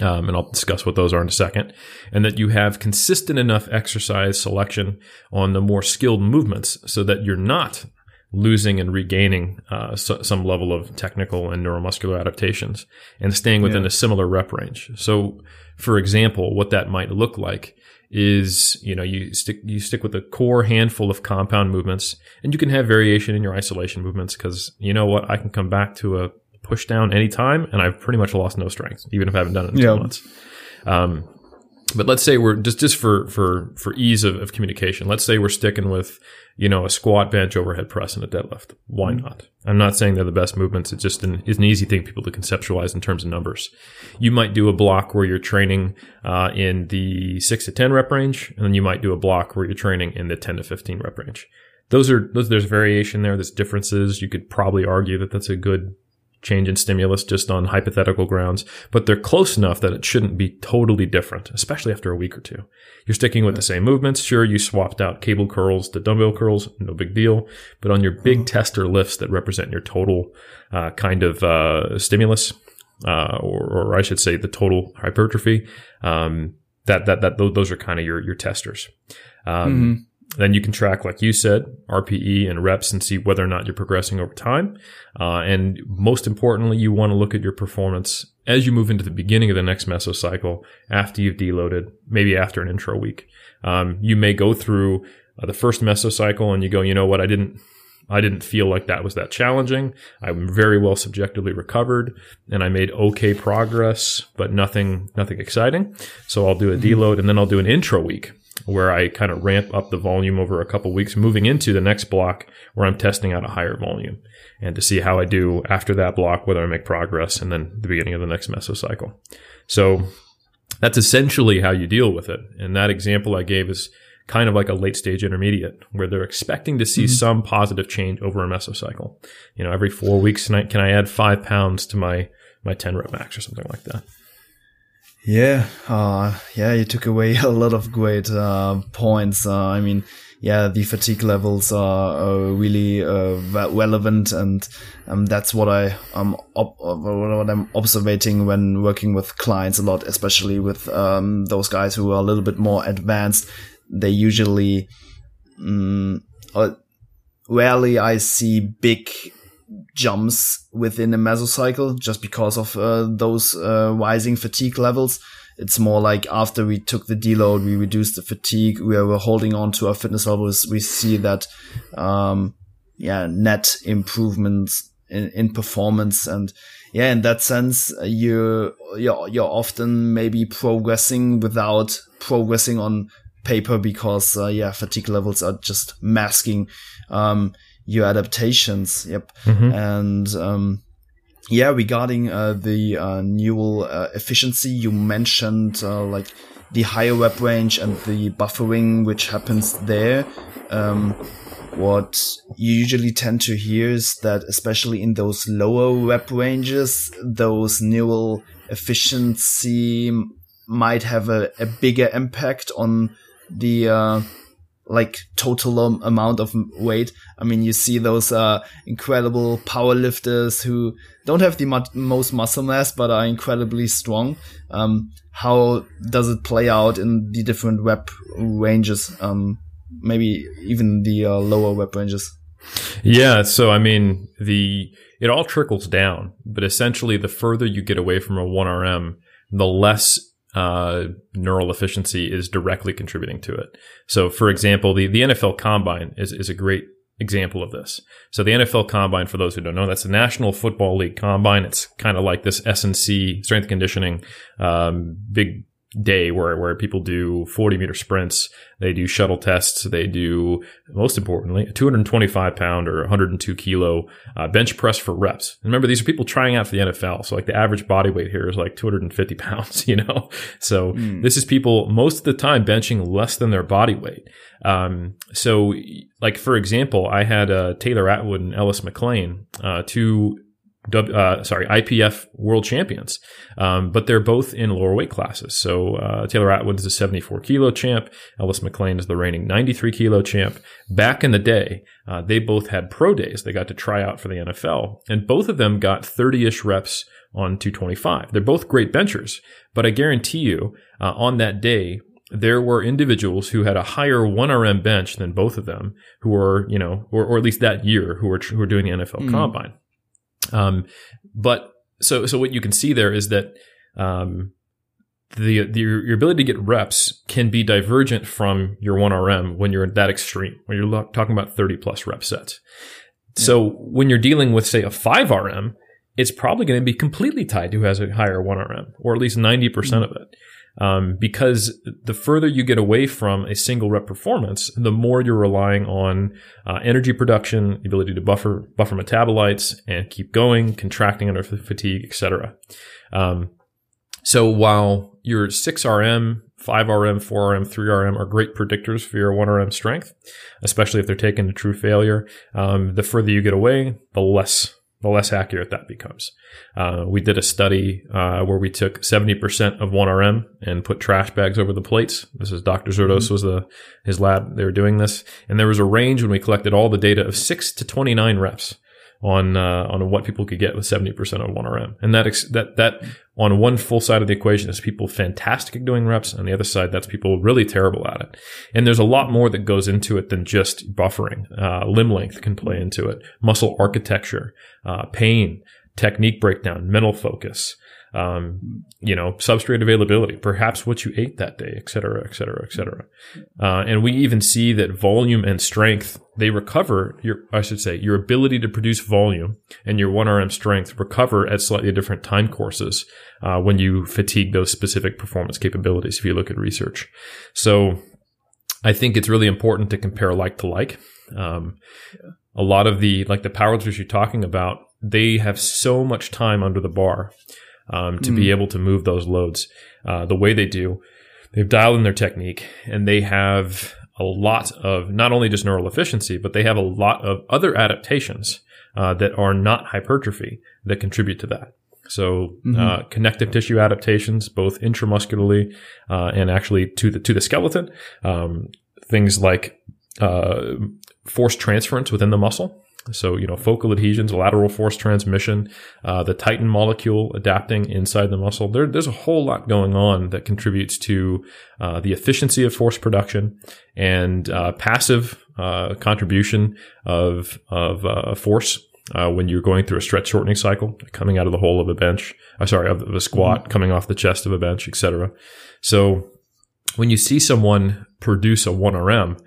Um, and I'll discuss what those are in a second. And that you have consistent enough exercise selection on the more skilled movements so that you're not losing and regaining uh, so, some level of technical and neuromuscular adaptations and staying within yeah. a similar rep range. So, for example, what that might look like is you know you stick you stick with a core handful of compound movements and you can have variation in your isolation movements because you know what I can come back to a push down anytime and I've pretty much lost no strength even if I haven't done it in yeah. two months. Um, but let's say we're just just for for for ease of, of communication. Let's say we're sticking with you know, a squat, bench, overhead press, and a deadlift. Why mm-hmm. not? I'm not saying they're the best movements. It's just an, it's an easy thing people to conceptualize in terms of numbers. You might do a block where you're training uh, in the six to 10 rep range, and then you might do a block where you're training in the 10 to 15 rep range. Those are, those, there's variation there. There's differences. You could probably argue that that's a good change in stimulus just on hypothetical grounds, but they're close enough that it shouldn't be totally different, especially after a week or two. You're sticking with the same movements. Sure, you swapped out cable curls to dumbbell curls, no big deal. But on your big mm-hmm. tester lifts that represent your total uh, kind of uh, stimulus, uh, or, or, I should say the total hypertrophy, um, that, that, that, those are kind of your, your testers. Um, mm-hmm. Then you can track, like you said, RPE and reps and see whether or not you're progressing over time. Uh, and most importantly, you want to look at your performance as you move into the beginning of the next mesocycle after you've deloaded, maybe after an intro week. Um, you may go through uh, the first mesocycle and you go, you know what, I didn't, I didn't feel like that was that challenging. I'm very well subjectively recovered and I made okay progress, but nothing, nothing exciting. So I'll do a mm-hmm. deload and then I'll do an intro week where I kind of ramp up the volume over a couple weeks, moving into the next block where I'm testing out a higher volume and to see how I do after that block, whether I make progress and then the beginning of the next mesocycle. So that's essentially how you deal with it. And that example I gave is kind of like a late stage intermediate where they're expecting to see mm-hmm. some positive change over a mesocycle. You know, every four weeks, can I, can I add five pounds to my, my 10 rep max or something like that? Yeah, uh, yeah, you took away <laughs> a lot of great uh, points. Uh, I mean, yeah, the fatigue levels are really uh, relevant, and um, that's what I um op- what I'm observing when working with clients a lot, especially with um, those guys who are a little bit more advanced. They usually, um, rarely I see big jumps within a mesocycle just because of uh, those uh, rising fatigue levels. It's more like after we took the deload, we reduced the fatigue. We were holding on to our fitness levels. We see that, um, yeah, net improvements in, in performance. And yeah, in that sense, you you're you're often maybe progressing without progressing on paper because uh, yeah, fatigue levels are just masking um, your adaptations. Yep, mm-hmm. and um, yeah, regarding uh, the uh, neural uh, efficiency, you mentioned uh, like the higher rep range and the buffering which happens there. Um, what you usually tend to hear is that, especially in those lower rep ranges, those neural efficiency might have a, a bigger impact on the uh, like total um, amount of weight. I mean, you see those uh, incredible powerlifters who don't have the mu- most muscle mass but are incredibly strong. Um, how does it play out in the different rep ranges? Um, maybe even the uh, lower rep ranges. Yeah, so I mean, the it all trickles down, but essentially, the further you get away from a one RM, the less uh, neural efficiency is directly contributing to it. So, for example, the, the NFL Combine is, is a great example of this. So, the NFL Combine, for those who don't know, that's the National Football League Combine. It's kind of like this S&C strength conditioning um, big day where, where people do 40 meter sprints. They do shuttle tests. They do, most importantly, a 225 pound or 102 kilo uh, bench press for reps. And remember, these are people trying out for the NFL. So like the average body weight here is like 250 <laughs> pounds, you know? So mm. this is people most of the time benching less than their body weight. Um, so like, for example, I had uh, Taylor Atwood and Ellis McLean, uh, two uh, sorry, IPF world champions. Um, but they're both in lower weight classes. So uh, Taylor Atwood is a 74 kilo champ. Ellis McLean is the reigning 93 kilo champ. Back in the day, uh, they both had pro days. They got to try out for the NFL, and both of them got 30 ish reps on 225. They're both great benchers, but I guarantee you, uh, on that day, there were individuals who had a higher 1RM bench than both of them, who were, you know, or, or at least that year, who were, who were doing the NFL mm. combine. Um, but so so what you can see there is that um, the, the your ability to get reps can be divergent from your one RM when you're at that extreme when you're talking about 30 plus rep sets. Yeah. So when you're dealing with say a 5 RM, it's probably going to be completely tied to who has a higher 1 RM or at least 90% mm-hmm. of it um, because the further you get away from a single rep performance, the more you're relying on uh, energy production, ability to buffer buffer metabolites, and keep going, contracting under fatigue, etc. Um, so while your 6RM, 5RM, 4RM, 3RM are great predictors for your 1RM strength, especially if they're taken to true failure, um, the further you get away, the less the less accurate that becomes. Uh, we did a study uh, where we took 70% of 1RM and put trash bags over the plates. This is Dr. Mm-hmm. was the his lab. They were doing this, and there was a range when we collected all the data of six to 29 reps on uh, on what people could get with 70% of 1RM. And that ex- that that on one full side of the equation is people fantastic at doing reps. On the other side, that's people really terrible at it. And there's a lot more that goes into it than just buffering. Uh, limb length can play into it, muscle architecture, uh, pain, technique breakdown, mental focus, um, you know, substrate availability, perhaps what you ate that day, et cetera, et cetera, et cetera. Uh, and we even see that volume and strength, they recover your, I should say, your ability to produce volume and your 1RM strength recover at slightly different time courses, uh, when you fatigue those specific performance capabilities, if you look at research. So I think it's really important to compare like to like. Um, a lot of the, like the powerlifters you're talking about, they have so much time under the bar um, to mm. be hmm. able to move those loads uh, the way they do. They've dialed in their technique and they have a lot of not only just neural efficiency, but they have a lot of other adaptations uh, that are not hypertrophy that contribute to that. So mm-hmm. uh, connective tissue adaptations, both intramuscularly uh, and actually to the to the skeleton. Um, things like uh, force transference within the muscle. So, you know, focal adhesions, lateral force transmission, uh, the titin molecule adapting inside the muscle. There, there's a whole lot going on that contributes to uh, the efficiency of force production and uh, passive uh, contribution of of uh, force uh, when you're going through a stretch shortening cycle, coming out of the hole of a bench. Uh, sorry, of a squat, mm-hmm. coming off the chest of a bench, etc. So, when you see someone produce a 1RM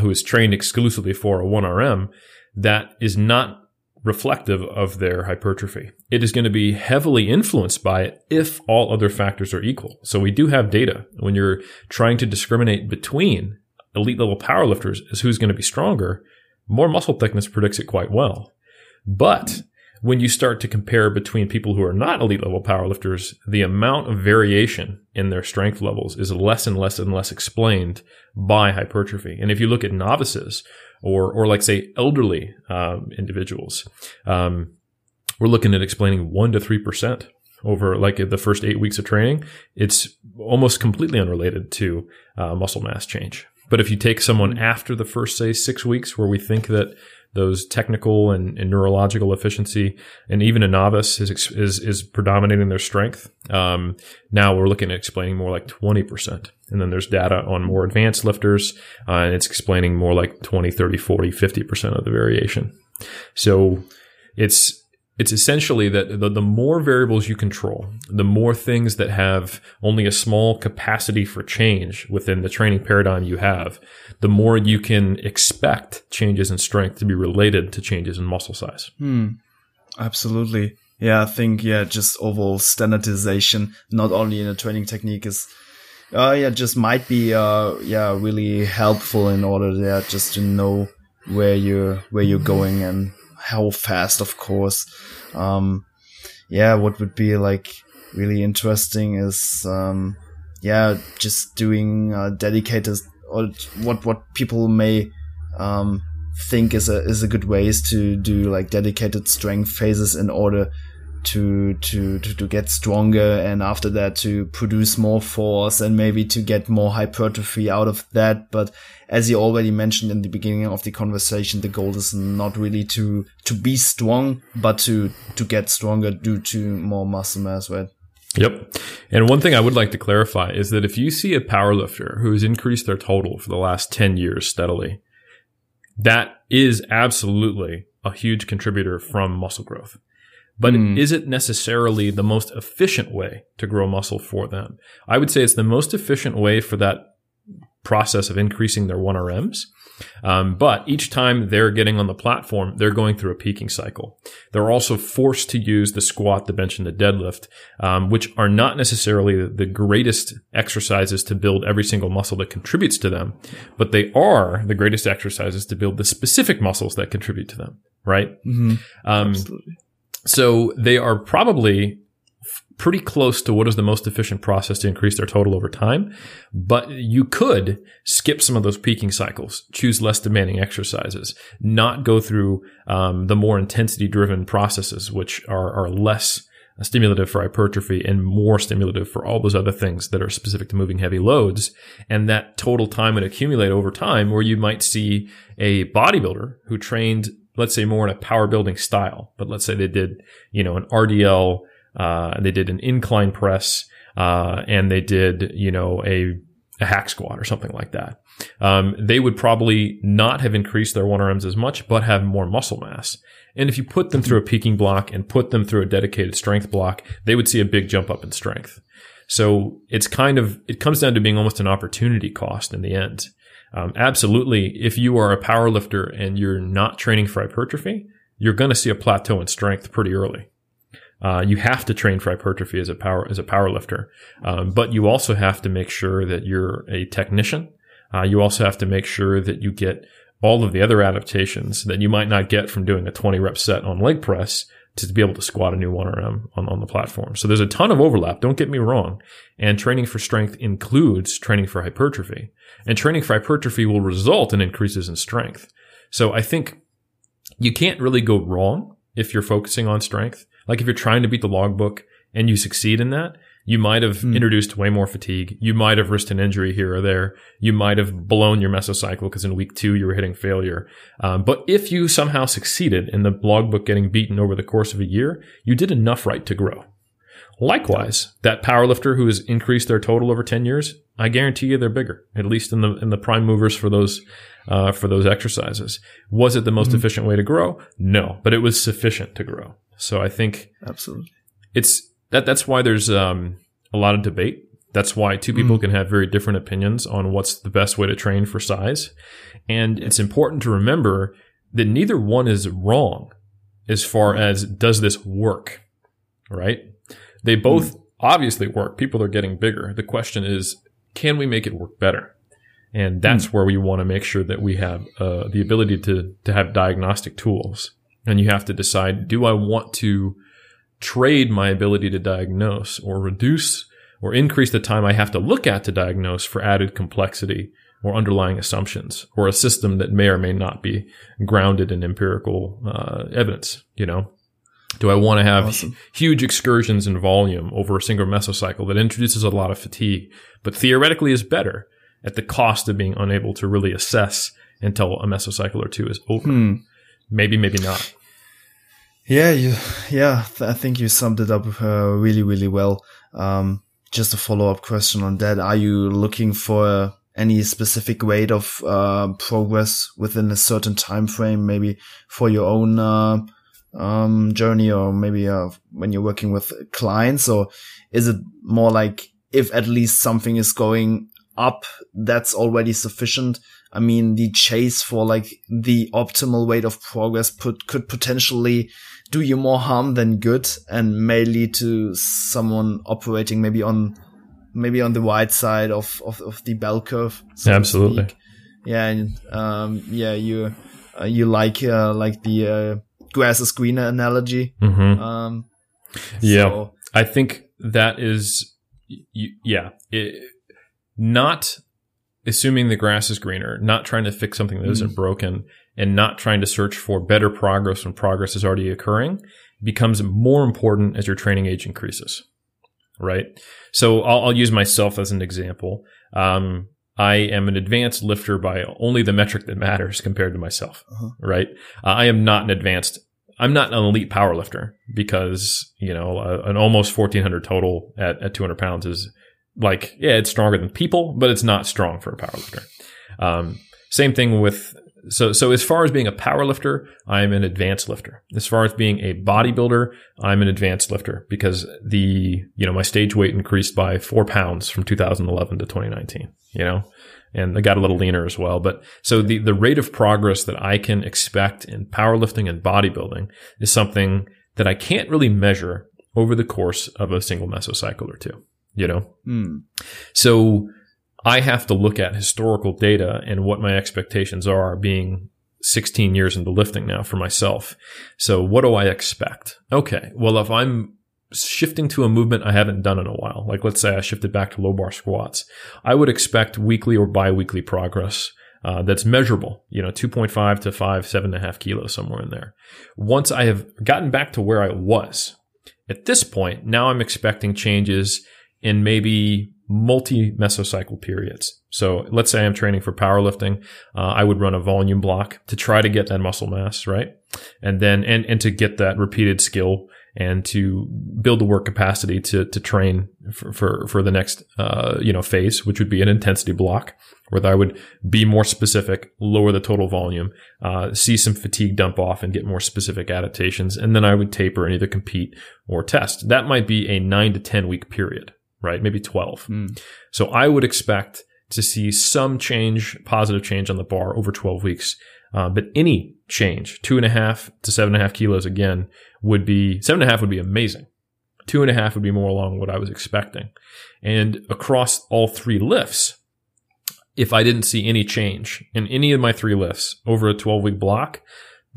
who is trained exclusively for a 1RM that is not reflective of their hypertrophy. It is going to be heavily influenced by it if all other factors are equal. So we do have data when you're trying to discriminate between elite level powerlifters as who's going to be stronger. More muscle thickness predicts it quite well. But when you start to compare between people who are not elite level powerlifters, the amount of variation in their strength levels is less and less and less explained by hypertrophy. And if you look at novices or, or like say elderly um, individuals, um, we're looking at explaining one to three percent over like the first eight weeks of training. It's almost completely unrelated to uh, muscle mass change. But if you take someone after the first say six weeks, where we think that those technical and, and, neurological efficiency, and even a novice is is, is predominating their strength. Um, now we're looking at explaining more like twenty percent, and then there's data on more advanced lifters, uh, and it's explaining more like 20, 30, 40, 50 percent of the variation. So it's it's essentially that the, the more variables you control, the more things that have only a small capacity for change within the training paradigm you have, the more you can expect changes in strength to be related to changes in muscle size. Hmm. Absolutely. Yeah, I think, yeah, just overall standardization, not only in a training technique is, uh, yeah, just might be, uh, yeah, really helpful in order, yeah, just to know where you're, where you're going and how fast, of course. Um, yeah, what would be like really interesting is, um, yeah, just doing uh, dedicated or what what people may um, think is a is a good ways to do like dedicated strength phases in order to, to to to get stronger and after that to produce more force and maybe to get more hypertrophy out of that but as you already mentioned in the beginning of the conversation the goal is not really to to be strong but to to get stronger due to more muscle mass right Yep. And one thing I would like to clarify is that if you see a powerlifter who has increased their total for the last 10 years steadily, that is absolutely a huge contributor from muscle growth. But mm. is it necessarily the most efficient way to grow muscle for them? I would say it's the most efficient way for that process of increasing their 1RMs. Um, but each time they're getting on the platform, they're going through a peaking cycle. They're also forced to use the squat, the bench, and the deadlift, um, which are not necessarily the greatest exercises to build every single muscle that contributes to them, but they are the greatest exercises to build the specific muscles that contribute to them. Right? Mm-hmm. Um, Absolutely. So they are probably pretty close to what is the most efficient process to increase their total over time. But you could skip some of those peaking cycles, choose less demanding exercises, not go through um, the more intensity driven processes, which are, are less stimulative for hypertrophy and more stimulative for all those other things that are specific to moving heavy loads. And that total time would accumulate over time where you might see a bodybuilder who trained let's say more in a power building style, but let's say they did, you know, an RDL, uh, and they did an incline press, uh, and they did, you know, a, a hack squat or something like that. Um, they would probably not have increased their 1RMs as much, but have more muscle mass. And if you put them through a peaking block and put them through a dedicated strength block, they would see a big jump up in strength. So it's kind of, it comes down to being almost an opportunity cost in the end. Um, absolutely, if you are a power lifter and you're not training for hypertrophy, you're going to see a plateau in strength pretty early. Uh, you have to train for hypertrophy as a power as a power lifter, um, but you also have to make sure that you're a technician. Uh, you also have to make sure that you get all of the other adaptations that you might not get from doing a 20 rep set on leg press to be able to squat a new 1RM on, on the platform. So there's a ton of overlap. Don't get me wrong. And training for strength includes training for hypertrophy. And training for hypertrophy will result in increases in strength. So I think you can't really go wrong if you're focusing on strength. Like if you're trying to beat the logbook and you succeed in that, you might have mm. introduced way more fatigue. You might have risked an injury here or there. You might have blown your mesocycle because in week two you were hitting failure. Um, but if you somehow succeeded in the logbook getting beaten over the course of a year, you did enough right to grow. Likewise, that powerlifter who has increased their total over 10 years, I guarantee you they're bigger, at least in the, in the prime movers for those, uh, for those exercises. Was it the most mm-hmm. efficient way to grow? No, but it was sufficient to grow. So I think absolutely it's that, that's why there's, um, a lot of debate. That's why two people mm. can have very different opinions on what's the best way to train for size. And it's important to remember that neither one is wrong as far as does this work, right? They both mm. obviously work. People are getting bigger. The question is, can we make it work better? And that's mm. where we want to make sure that we have uh, the ability to, to have diagnostic tools. And you have to decide, do I want to trade my ability to diagnose or reduce or increase the time I have to look at to diagnose for added complexity or underlying assumptions or a system that may or may not be grounded in empirical uh, evidence, you know? Do I want to have awesome. huge excursions in volume over a single mesocycle that introduces a lot of fatigue, but theoretically is better at the cost of being unable to really assess until a mesocycle or two is over? Hmm. Maybe, maybe not. Yeah, you, yeah, I think you summed it up uh, really, really well. Um, just a follow up question on that. Are you looking for any specific rate of uh, progress within a certain time frame, maybe for your own uh, um, journey, or maybe uh, when you're working with clients, or is it more like if at least something is going up, that's already sufficient? I mean, the chase for like the optimal rate of progress put, could potentially do you more harm than good and may lead to someone operating maybe on, maybe on the wide side of, of, of the bell curve. So Absolutely. Yeah. And, um, yeah, you, uh, you like, uh, like the, uh, grass is greener analogy. Mm-hmm. Um, yeah. So. I think that is, yeah, it, not assuming the grass is greener, not trying to fix something that mm. not broken, and not trying to search for better progress when progress is already occurring becomes more important as your training age increases. Right. So I'll, I'll use myself as an example. Um, I am an advanced lifter by only the metric that matters compared to myself. Uh-huh. Right. Uh, I am not an advanced I'm not an elite power lifter because, you know, an almost 1400 total at, at 200 pounds is like, yeah, it's stronger than people, but it's not strong for a powerlifter. Um, same thing with so so as far as being a power lifter, I'm an advanced lifter. As far as being a bodybuilder, I'm an advanced lifter because the you know my stage weight increased by four pounds from 2011 to 2019. You know, and I got a little leaner as well. But so the the rate of progress that I can expect in powerlifting and bodybuilding is something that I can't really measure over the course of a single mesocycle or two you know? Mm. So I have to look at historical data and what my expectations are being 16 years into lifting now for myself. So what do I expect? Okay. Well, if I'm shifting to a movement I haven't done in a while, like let's say I shifted back to low bar squats, I would expect weekly or biweekly progress. Uh, that's measurable, you know, 2.5 to 5, 7.5 kilos, somewhere in there. Once I have gotten back to where I was, at this point, now I'm expecting changes in maybe multi mesocycle periods. So let's say I'm training for powerlifting. Uh, I would run a volume block to try to get that muscle mass, right? And then, and, and to get that repeated skill and to build the work capacity to, to train for, for, for the next, uh, you know, phase, which would be an intensity block where I would be more specific, lower the total volume, uh, see some fatigue dump off and get more specific adaptations. And then I would taper and either compete or test. That might be a nine to 10 week period right? Maybe 12. Mm. So I would expect to see some change, positive change on the bar over 12 weeks. Uh, but any change, two and a half to seven and a half kilos again would be, seven and a half would be amazing. Two and a half would be more along what I was expecting. And across all three lifts, if I didn't see any change in any of my three lifts over a 12 week block,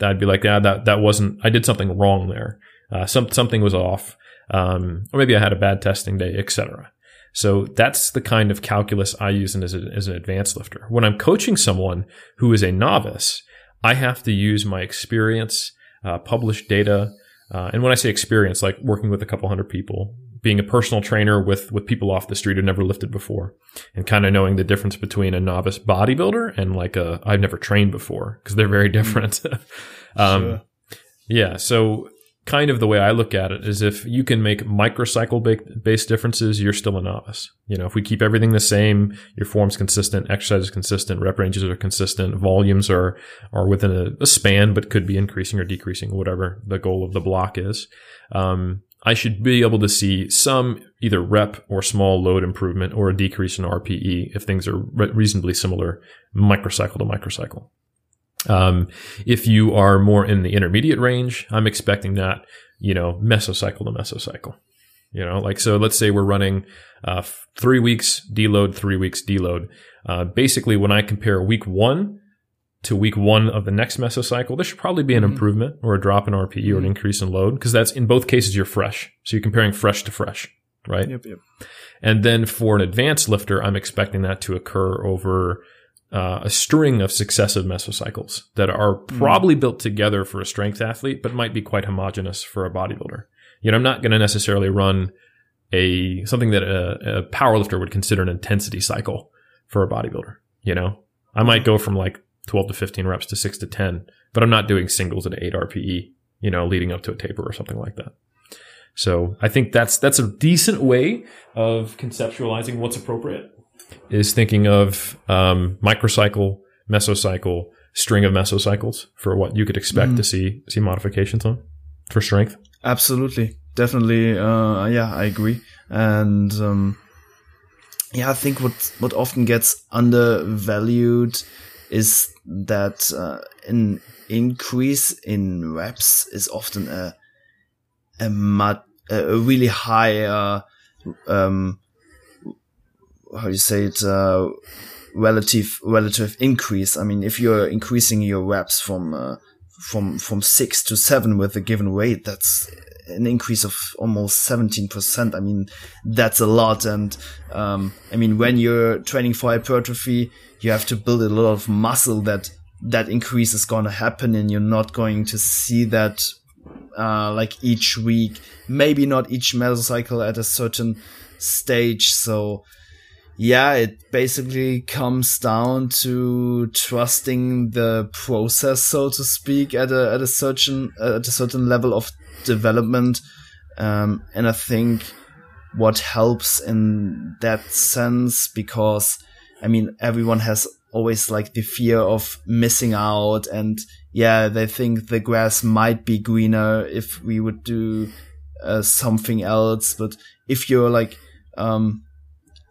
I'd be like, yeah, that, that wasn't, I did something wrong there. Uh, some, something was off um, or maybe I had a bad testing day, etc. So that's the kind of calculus I use as, a, as an advanced lifter. When I'm coaching someone who is a novice, I have to use my experience, uh, published data, uh, and when I say experience, like working with a couple hundred people, being a personal trainer with with people off the street who never lifted before, and kind of knowing the difference between a novice bodybuilder and like a I've never trained before because they're very <laughs> different. <laughs> um, sure. Yeah, so kind of the way I look at it is if you can make microcycle based differences, you're still a novice. You know, if we keep everything the same, your form's consistent, exercise is consistent, rep ranges are consistent, volumes are, are within a, a span, but could be increasing or decreasing, whatever the goal of the block is. Um, I should be able to see some either rep or small load improvement or a decrease in RPE if things are re- reasonably similar microcycle to microcycle. Um, if you are more in the intermediate range, I'm expecting that, you know, mesocycle to mesocycle. You know, like, so let's say we're running uh, three weeks deload, three weeks deload. Uh, basically, when I compare week one to week one of the next mesocycle, there should probably be an mm-hmm. improvement or a drop in RPE mm-hmm. or an mm-hmm. increase in load because that's in both cases you're fresh. So you're comparing fresh to fresh, right? Yep, yep. And then for an advanced lifter, I'm expecting that to occur over uh, a string of successive mesocycles that are mm. probably mm. built together for a strength athlete, but might be quite homogenous for a bodybuilder. You know, I'm not going to necessarily run a something that a, a powerlifter would consider an intensity cycle for a bodybuilder. You know, I might go from like 12 to 15 reps to 6 to 10, but I'm not doing singles at 8 RPE, you know, leading up to a taper or something like that. So I think that's that's a decent way of conceptualizing what's appropriate. Is thinking of um, microcycle, mesocycle, string of mesocycles for what you could expect mm. to see see modifications on for strength. Absolutely, definitely. Uh, yeah, I agree. And um, yeah, I think what what often gets undervalued is that uh, an increase in reps is often a a, mud, a really high uh, um, how do you say it uh, relative relative increase. I mean, if you're increasing your reps from uh, from from six to seven with a given weight, that's an increase of almost 17%. I mean, that's a lot. And, um, I mean, when you're training for hypertrophy, you have to build a lot of muscle that that increase is going to happen and you're not going to see that, uh, like each week, maybe not each mesocycle at a certain stage. So, yeah, it basically comes down to trusting the process, so to speak, at a at a certain at a certain level of development. Um, and I think what helps in that sense, because I mean, everyone has always like the fear of missing out and yeah, they think the grass might be greener if we would do uh, something else. But if you're like, um,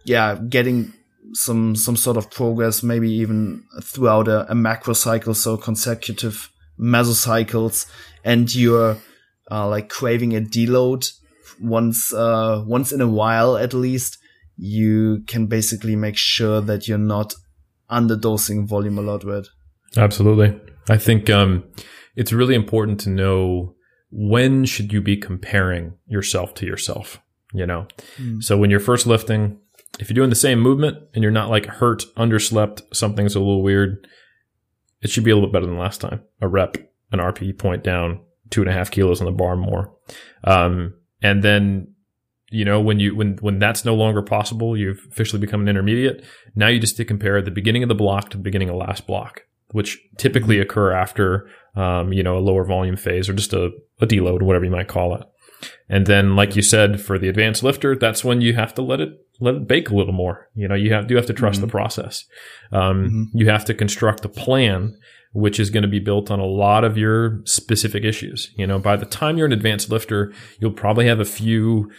yeah, getting some, some sort of progress, maybe even throughout a, a macro cycle, so consecutive mesocycles, and you're uh, like craving a deload once uh, once in a while at least, you can basically make sure that you're not underdosing volume a lot with. Absolutely, I think um, it's really important to know when should you be comparing yourself to yourself. You know, mm. so when you're first lifting, if you're doing the same movement and you're not like hurt, underslept, something's a little weird, it should be a little bit better than last time. A rep, an RPE point down, two and a half kilos on the bar more. Um, and then, you know, when you, when, when that's no longer possible, you've officially become an intermediate. Now you just to compare the beginning of the block to the beginning of last block, which typically occur after, um, you know, a lower volume phase or just a, a deload, whatever you might call it. And then, like you said, for the advanced lifter, that's when you have to let it let it bake a little more. You know, you have do have to trust mm-hmm. the process. Um, mm-hmm. You have to construct a plan which is going to be built on a lot of your specific issues. You know, by the time you're an advanced lifter, you'll probably have a few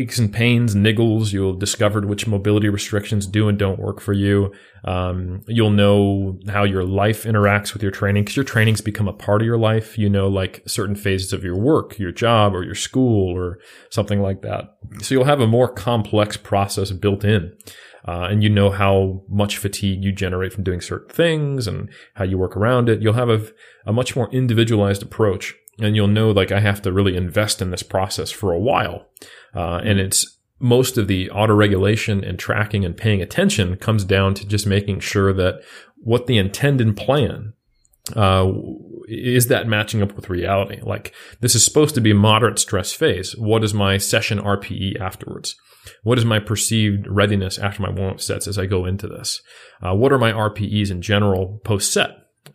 aches and pains, niggles. You'll have discovered which mobility restrictions do and don't work for you. Um, you'll know how your life interacts with your training because your training's become a part of your life. You know, like certain phases of your work, your job, or your school, or something like that. So you'll have a more complex process built in uh, and you know how much fatigue you generate from doing certain things and how you work around it, you'll have a, a much more individualized approach. And you'll know, like, I have to really invest in this process for a while. Uh, and it's most of the auto regulation and tracking and paying attention comes down to just making sure that what the intended plan uh, is that matching up with reality? Like this is supposed to be moderate stress phase. What is my session RPE afterwards? What is my perceived readiness after my warm up sets as I go into this? Uh, what are my RPEs in general post set?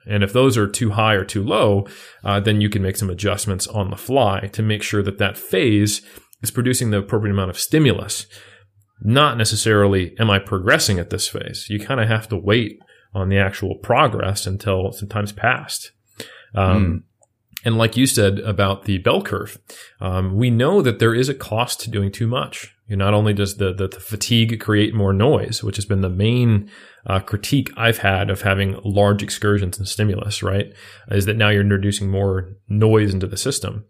And if those are too high or too low, uh, then you can make some adjustments on the fly to make sure that that phase is producing the appropriate amount of stimulus. Not necessarily, am I progressing at this phase? You kind of have to wait on the actual progress until some time's passed. Um, mm. And like you said about the bell curve, um, we know that there is a cost to doing too much. You know, not only does the, the, the, fatigue create more noise, which has been the main uh, critique I've had of having large excursions and stimulus, right? Is that now you're introducing more noise into the system.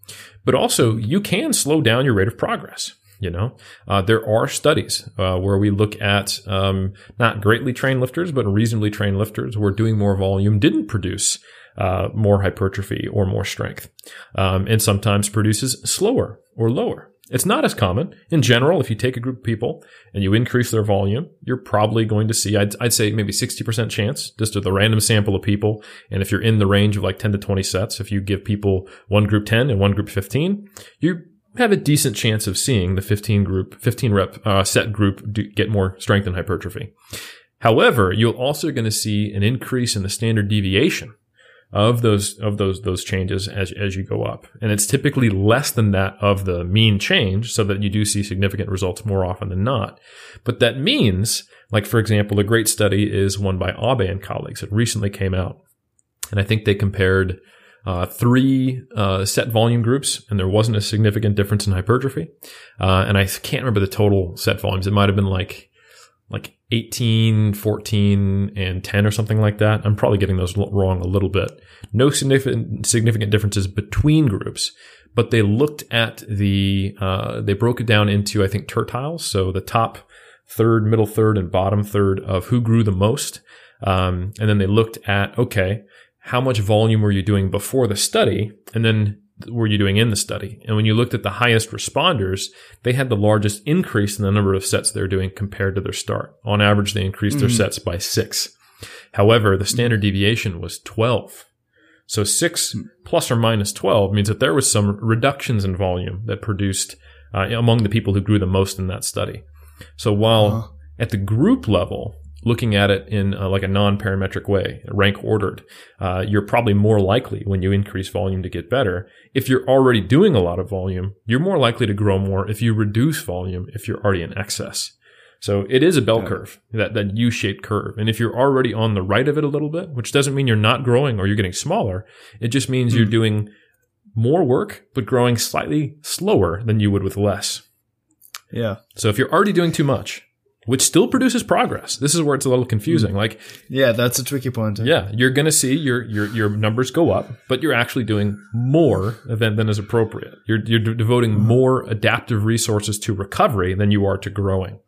But also, you can slow down your rate of progress. You know, uh, there are studies uh, where we look at um, not greatly trained lifters, but reasonably trained lifters where doing more volume didn't produce uh, more hypertrophy or more strength, um, and sometimes produces slower or lower. It's not as common. In general, if you take a group of people and you increase their volume, you're probably going to see, I'd, I'd say maybe 60% chance just with a random sample of people. And if you're in the range of like 10 to 20 sets, if you give people one group 10 and one group 15, you have a decent chance of seeing the 15 group, 15 rep uh, set group get more strength and hypertrophy. However, you're also going to see an increase in the standard deviation of those of those those changes as as you go up and it's typically less than that of the mean change so that you do see significant results more often than not but that means like for example a great study is one by Abe and colleagues it recently came out and I think they compared uh, three uh, set volume groups, and there wasn't a significant difference in hypertrophy. Uh, and I can't remember the total set volumes. It might have been like like 18, 14, and 10 or something like that. I'm probably getting those wrong a little bit. No significant, significant differences between groups, but they looked at the, uh, they broke it down into, I think, tertiles. So the top third, middle third, and bottom third of who grew the most. Um, and then they looked at, okay, how much volume were you doing before the study? And then were you doing in the study? And when you looked at the highest responders, they had the largest increase in the number of sets they're doing compared to their start. On average, they increased mm-hmm. their sets by six. However, the standard deviation was 12. So six plus or minus 12 means that there was some reductions in volume that produced uh, among the people who grew the most in that study. So while uh-huh. at the group level, looking at it in uh, like a non-parametric way, rank ordered, uh, you're probably more likely when you increase volume to get better. If you're already doing a lot of volume, you're more likely to grow more if you reduce volume if you're already in excess. So it is a bell curve, that, that U-shaped curve. And if you're already on the right of it a little bit, which doesn't mean you're not growing or you're getting smaller, it just means mm. you're hmm. doing more work, but growing slightly slower than you would with less. Yeah. So if you're already doing too much, which still produces progress. This is where it's a little confusing. Hmm. Like, yeah, that's a tricky point. Yeah, you're going to see your your your numbers go up, but you're actually doing more than than is appropriate. You're you're devoting mm-hmm. more adaptive resources to recovery than you are to growing.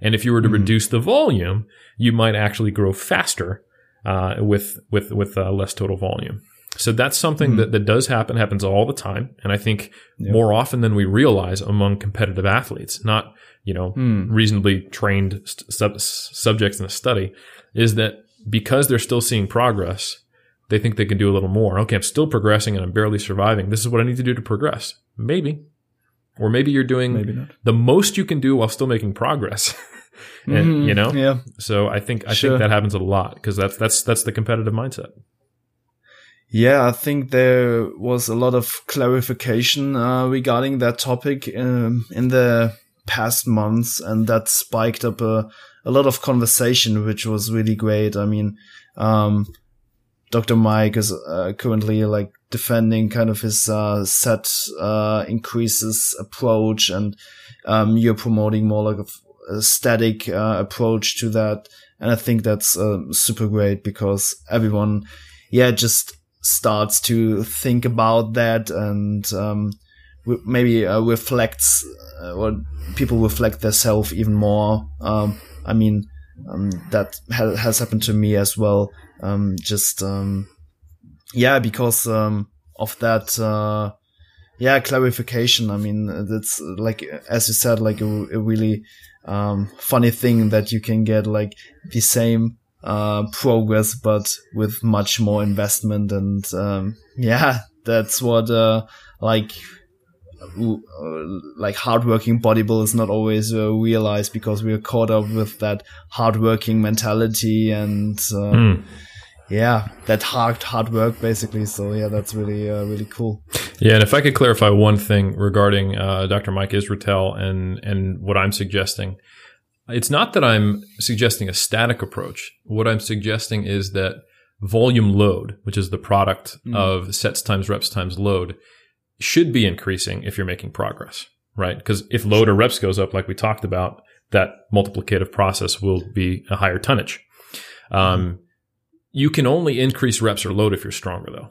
And if you were to mm-hmm. reduce the volume, you might actually grow faster uh, with with with uh, less total volume. So that's something mm-hmm. that, that does happen, happens all the time. And I think yeah. more often than we realize among competitive athletes, not you know, mm. reasonably trained sub- subjects in a study is that because they're still seeing progress, they think they can do a little more. Okay, I'm still progressing and I'm barely surviving. This is what I need to do to progress. Maybe. Or maybe you're doing maybe the most you can do while still making progress. <laughs> and, mm-hmm. you know? Yeah. So I think I sure. think that happens a lot because that's that's that's the competitive mindset. Yeah, I think there was a lot of clarification uh, regarding that topic um, in the past months, and that spiked up a, a lot of conversation, which was really great. I mean, um, Dr. Mike is uh, currently like defending kind of his uh, set uh, increases approach, and um, you're promoting more like a, static uh, approach to that. And I think that's uh, super great because everyone, yeah, just starts to think about that and um, maybe uh, reflects uh, or people reflect their self even more. Um, I mean, um, that ha- has happened to me as well. Um, just um, yeah, because um, of that. Uh, yeah, clarification. I mean, that's like as you said, like a, a really um, funny thing that you can get like the same uh, progress, but with much more investment. And um, yeah, that's what uh, like uh, like hardworking bodybuilders not always uh, realize because we're caught up with that hardworking mentality and uh, mm. yeah, that hard hard work basically. So yeah, that's really uh, really cool. Yeah, and if I could clarify one thing regarding uh, Dr. Mike Israetel and and what I'm suggesting. It's not that I'm suggesting a static approach. What I'm suggesting is that volume load, which is the product mm. of sets times reps times load, should be increasing if you're making progress, right? Because if load or reps goes up, like we talked about, that multiplicative process will be a higher tonnage. Um, you can only increase reps or load if you're stronger, though.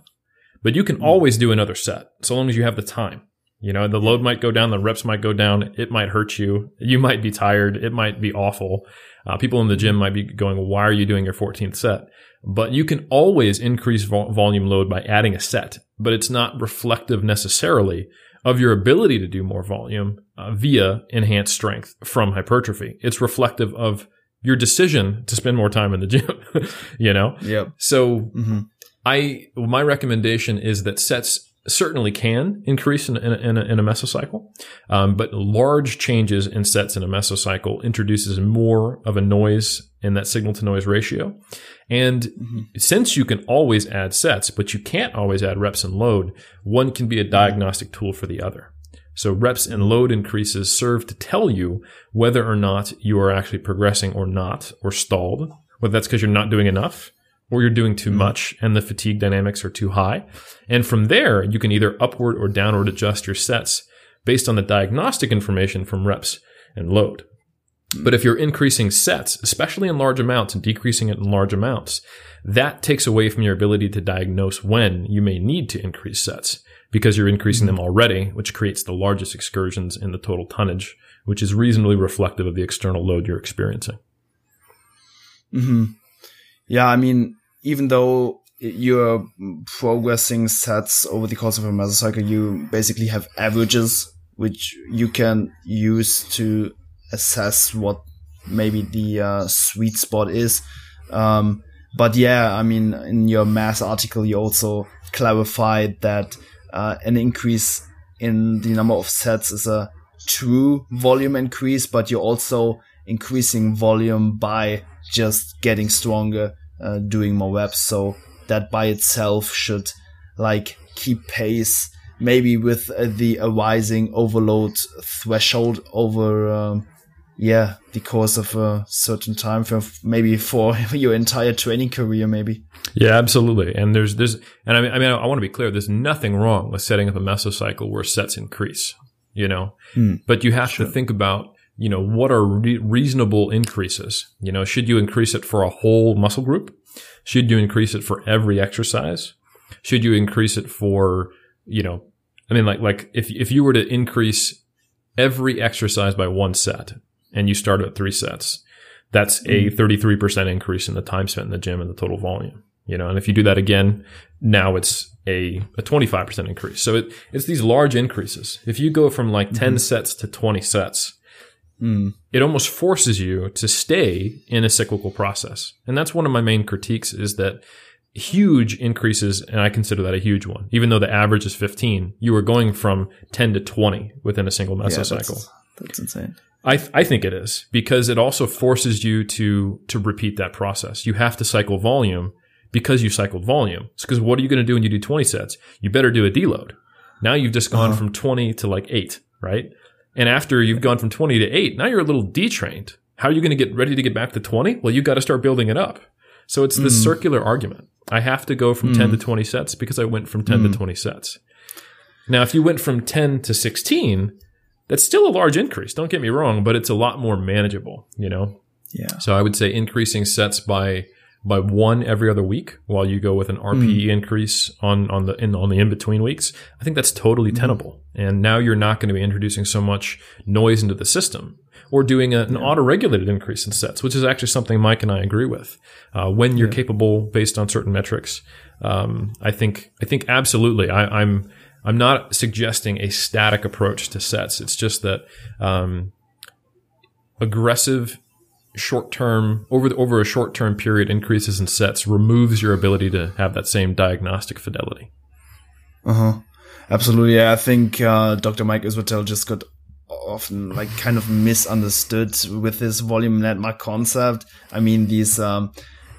But you can mm. always do another set so long as you have the time. You know, the load might go down, the reps might go down, it might hurt you, you might be tired, it might be awful. Uh, people in the gym might be going, why are you doing your 14th set? But you can always increase vol- volume load by adding a set, but it's not reflective necessarily of your ability to do more volume uh, via enhanced strength from hypertrophy. It's reflective of your decision to spend more time in the gym, <laughs> you know? Yep. So mm-hmm. I, my recommendation is that sets certainly can increase in, in, a, in a, mesocycle, um, but large changes in sets in a mesocycle introduces more of a noise in that signal to noise ratio. And mm-hmm. since you can always add sets, but you can't always add reps and load, one can be a diagnostic tool for the other. So reps and load increases serve to tell you whether or not you are actually progressing or not, or stalled, whether that's because you're not doing enough or you're doing too mm-hmm. much and the fatigue dynamics are too high. And from there, you can either upward or downward adjust your sets based on the diagnostic information from reps and load. But if you're increasing sets, especially in large amounts and decreasing it in large amounts, that takes away from your ability to diagnose when you may need to increase sets because you're increasing mm-hmm. them already, which creates the largest excursions in the total tonnage, which is reasonably reflective of the external load you're experiencing. Mm-hmm. Yeah, I mean, even though you're progressing sets over the course of a mesocycle, you basically have averages which you can use to assess what maybe the uh, sweet spot is. Um, but yeah, I mean, in your mass article, you also clarified that uh, an increase in the number of sets is a true volume increase, but you're also increasing volume by just getting stronger uh, doing more reps. So that by itself should like keep pace maybe with uh, the arising overload threshold over um, yeah the course of a certain time for maybe for <laughs> your entire training career maybe yeah absolutely and there's there's and i mean i mean i want to be clear there's nothing wrong with setting up a mesocycle where sets increase you know mm, but you have sure. to think about you know, what are re- reasonable increases? You know, should you increase it for a whole muscle group? Should you increase it for every exercise? Should you increase it for, you know, I mean, like, like if, if you were to increase every exercise by one set and you start at three sets, that's a 33% mm. increase in the time spent in the gym and the total volume, you know, and if you do that again, now it's a, a 25% increase. So it, it's these large increases. If you go from like 10 mm-hmm. sets to 20 sets, Mm. It almost forces you to stay in a cyclical process. And that's one of my main critiques is that huge increases, and I consider that a huge one, even though the average is 15, you are going from 10 to 20 within a single mesocycle. Yeah, that's, that's insane. I, th- I think it is because it also forces you to, to repeat that process. You have to cycle volume because you cycled volume. Because what are you going to do when you do 20 sets? You better do a deload. Now you've just gone uh-huh. from 20 to like eight, right? And after you've gone from 20 to 8, now you're a little detrained. How are you going to get ready to get back to 20? Well, you've got to start building it up. So it's this mm. circular argument. I have to go from mm. 10 to 20 sets because I went from 10 mm. to 20 sets. Now, if you went from 10 to 16, that's still a large increase. Don't get me wrong, but it's a lot more manageable, you know? Yeah. So I would say increasing sets by by one every other week while you go with an RPE mm. increase on, on the in, on the in between weeks, I think that's totally mm. tenable. And now you're not going to be introducing so much noise into the system or doing a, an yeah. auto regulated increase in sets, which is actually something Mike and I agree with. Uh, when you're yeah. capable based on certain metrics, um, I think I think absolutely. I, I'm I'm not suggesting a static approach to sets. It's just that um, aggressive short term over the, over a short term period increases in sets removes your ability to have that same diagnostic fidelity. Uh huh. Absolutely. I think uh, Dr. Mike Israetel just got often like kind of misunderstood with this volume landmark concept. I mean, these um,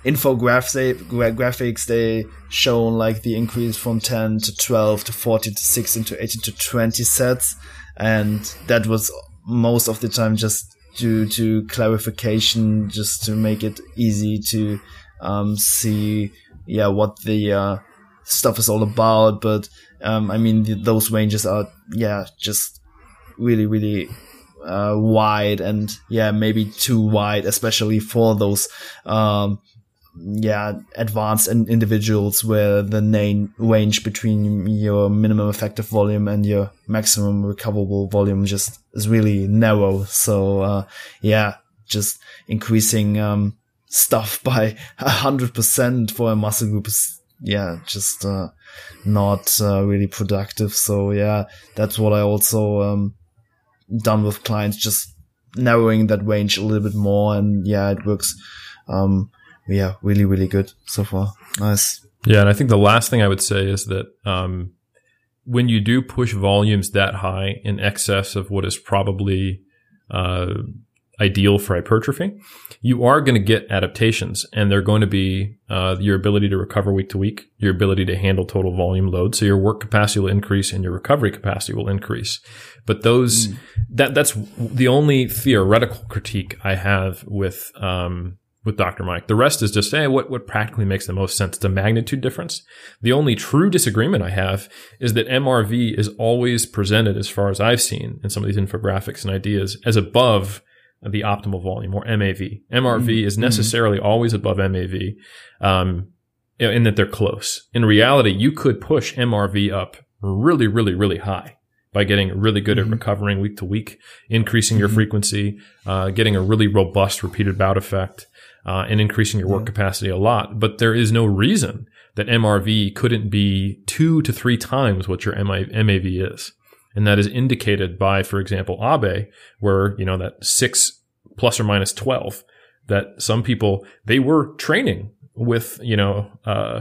infographics graphics they show like the increase from 10 to 12 to 14 to 16 to 18 to 20 sets, and that was most of the time just due to clarification, just to make it easy to um, see yeah, what the, uh, stuff is all about. But, um, I mean, th- those ranges are, yeah, just really, really, uh, wide and yeah, maybe too wide, especially for those, um, yeah, advanced individuals where the main range between your minimum effective volume and your maximum recoverable volume just is really narrow. So, uh, yeah, just increasing, um, stuff <laughs> by a hundred percent for a muscle group is, yeah, just, uh, not, uh, really productive. So yeah, that's what I also, um, done with clients, just narrowing that range a little bit more. And yeah, it works, um, yeah, really, really good so far. Nice. Yeah, and I think the last thing I would say is that um, when you do push volumes that high in excess of what is probably uh, ideal for hypertrophy, you are going to get adaptations, and they're going to be uh, your ability to recover week to week, your ability to handle total volume load. So your work capacity will increase, and your recovery capacity will increase. But those mm. that that's the only theoretical critique I have with um, with Dr. Mike. The rest is just, hey, what, what practically makes the most sense? The magnitude difference. The only true disagreement I have is that MRV is always presented, as far as I've seen in some of these infographics and ideas, as above the optimal volume or MAV. MRV mm-hmm. is necessarily mm-hmm. always above MAV, um, in that they're close. In reality, you could push MRV up really, really, really high by getting really good mm-hmm. at recovering week to week, increasing your mm-hmm. frequency, uh, getting a really robust repeated bout effect uh, and increasing your work capacity a lot. But there is no reason that MRV couldn't be two to three times what your MAV is. And that is indicated by, for example, Abe, where, you know, that six plus or minus 12, that some people, they were training with, you know, uh,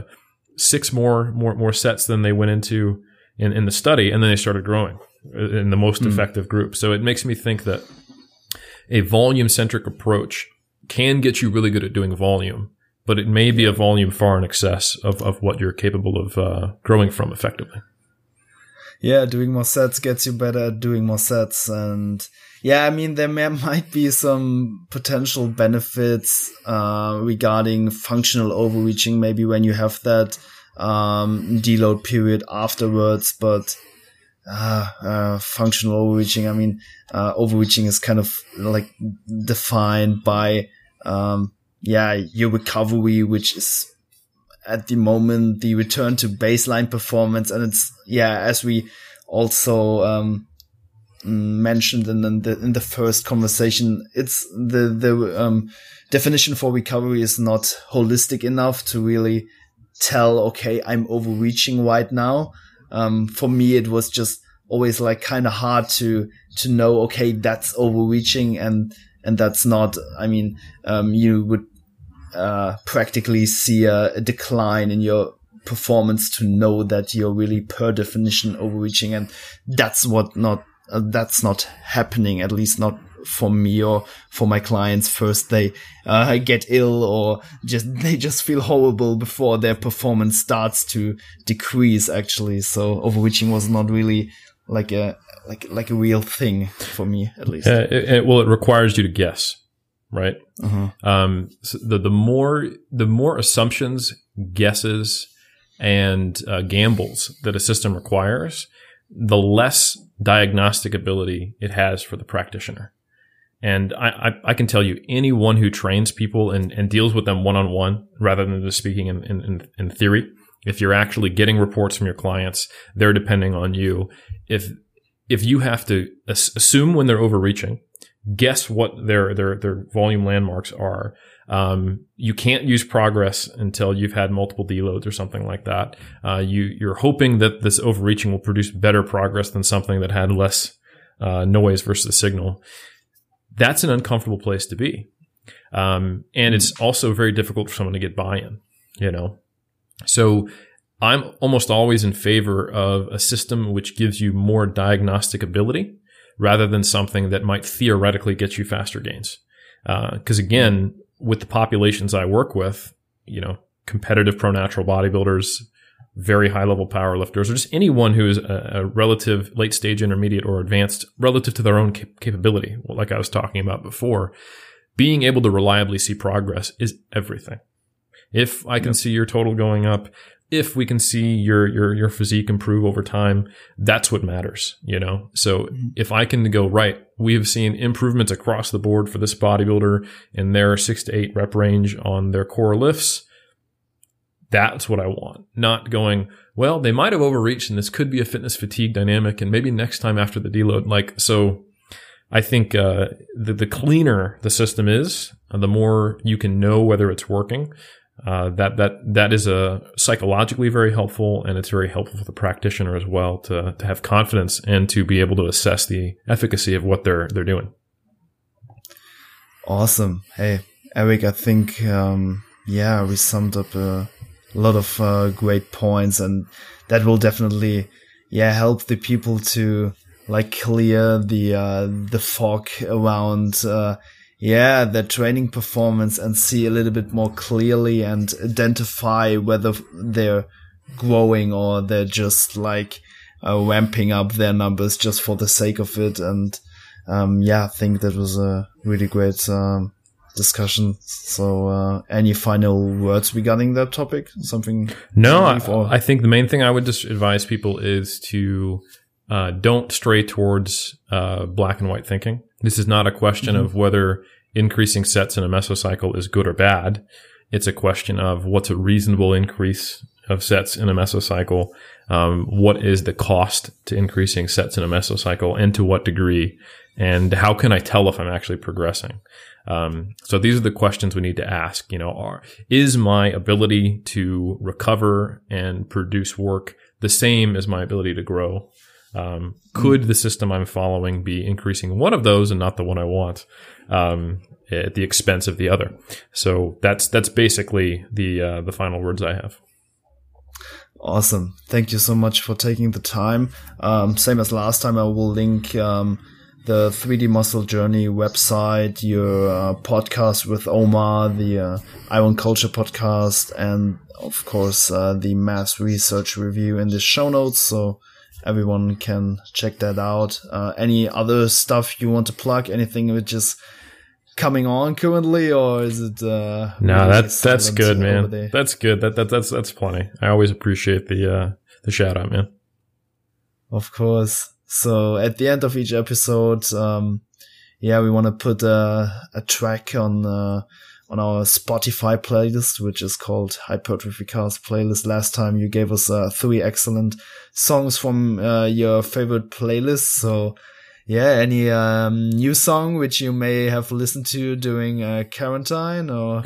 six more, more, more sets than they went into in, in the study. And then they started growing in the most mm. effective group. So it makes me think that a volume centric approach can get you really good at doing volume, but it may be a volume far in excess of, of what you're capable of uh, growing from effectively. Yeah, doing more sets gets you better at doing more sets. And yeah, I mean, there may, <laughs> might be some potential benefits uh, regarding functional overreaching, maybe when you have that um, deload period afterwards, but uh, uh, functional overreaching. I mean, uh, overreaching is kind of like defined by um, yeah, your recovery, which is at the moment the return to baseline performance. And it's, yeah, as we also, um, mentioned in, the in the first conversation, it's the the um, definition for recovery is not holistic enough to really tell. Okay, I'm overreaching right now. Um, for me, it was just always like kind of hard to to know. Okay, that's overreaching, and and that's not. I mean, um, you would uh, practically see a, a, decline in your performance to know that you're really per definition overreaching, and that's what not uh, that's not happening. At least not for me or for my clients. First, they uh, get ill or just <laughs> they just feel horrible before their performance starts to decrease. Actually, so overreaching was not really like a like like a real thing for me at least. Uh, it, it, well, it requires you to guess, right? Uh-huh. Um, so the the more the more assumptions, guesses, and uh, gambles that a system requires, the less diagnostic ability it has for the practitioner. And I, I, I, can tell you, anyone who trains people and, and deals with them one on one rather than just speaking in, in, in theory, if you're actually getting reports from your clients, they're depending on you. If if you have to assume when they're overreaching, guess what their their their volume landmarks are. Um, you can't use progress until you've had multiple deloads or something like that. Uh, you you're hoping that this overreaching will produce better progress than something that had less uh, noise versus the signal. That's an uncomfortable place to be, um, and it's also very difficult for someone to get buy-in. You know, so I'm almost always in favor of a system which gives you more diagnostic ability rather than something that might theoretically get you faster gains. Because uh, again, with the populations I work with, you know, competitive pro natural bodybuilders, very high level power lifters, or just anyone who is a, a relative late stage, intermediate, or advanced relative to their own cap- capability, like I was talking about before, being able to reliably see progress is everything. If I can see your total going up, if we can see your your your physique improve over time, that's what matters, you know. So mm-hmm. if I can go right, we have seen improvements across the board for this bodybuilder in their six to eight rep range on their core lifts. That's what I want. Not going, well, they might have overreached and this could be a fitness fatigue dynamic and maybe next time after the deload. Like, so I think, uh, the, the cleaner the system is, the more you can know whether it's working. Uh, that that that is a psychologically very helpful, and it's very helpful for the practitioner as well to to have confidence and to be able to assess the efficacy of what they're they're doing. Awesome. Hey, Eric, I think um, yeah, we summed up a lot of uh, great points, and that will definitely yeah help the people to like clear the uh, the fog around uh, yeah, their training performance and see a little bit more clearly and identify whether they're growing or they're just like uh, ramping up their numbers just for the sake of it. And um, yeah, I think that was a really great um, discussion. So, uh, any final words regarding that topic? Something? No, I, I, think the main thing I would just advise people is to uh, don't stray towards uh, black and white thinking. This is not a question mm-hmm. of whether increasing sets in a mesocycle is good or bad. It's a question of what's a reasonable increase of sets in a mesocycle. Um, what is the cost to increasing sets in a mesocycle and to what degree? And how can I tell if I'm actually progressing? Um, so these are the questions we need to ask. You know, are is my ability to recover and produce work the same as my ability to grow? Um, could the system I'm following be increasing one of those and not the one I want um, at the expense of the other? So that's that's basically the uh, the final words I have. Awesome! Thank you so much for taking the time. Um, same as last time, I will link um, the 3D Muscle Journey website, your uh, podcast with Omar, the uh, Iron Culture podcast, and of course uh, the Mass Research Review in the show notes. So everyone can check that out. Uh, any other stuff you want to plug? Anything which is coming on currently, or is it? Uh, no, that's that's good, man. That's good. That, that that's that's plenty. I always appreciate the uh, the shout out, man. Of course. So at the end of each episode, um, yeah, we want to put a, a track on uh, on our Spotify playlist, which is called Hypertrophy Cast playlist. Last time you gave us uh, three excellent songs from uh, your favorite playlist. So yeah, any um, new song which you may have listened to during uh, quarantine or?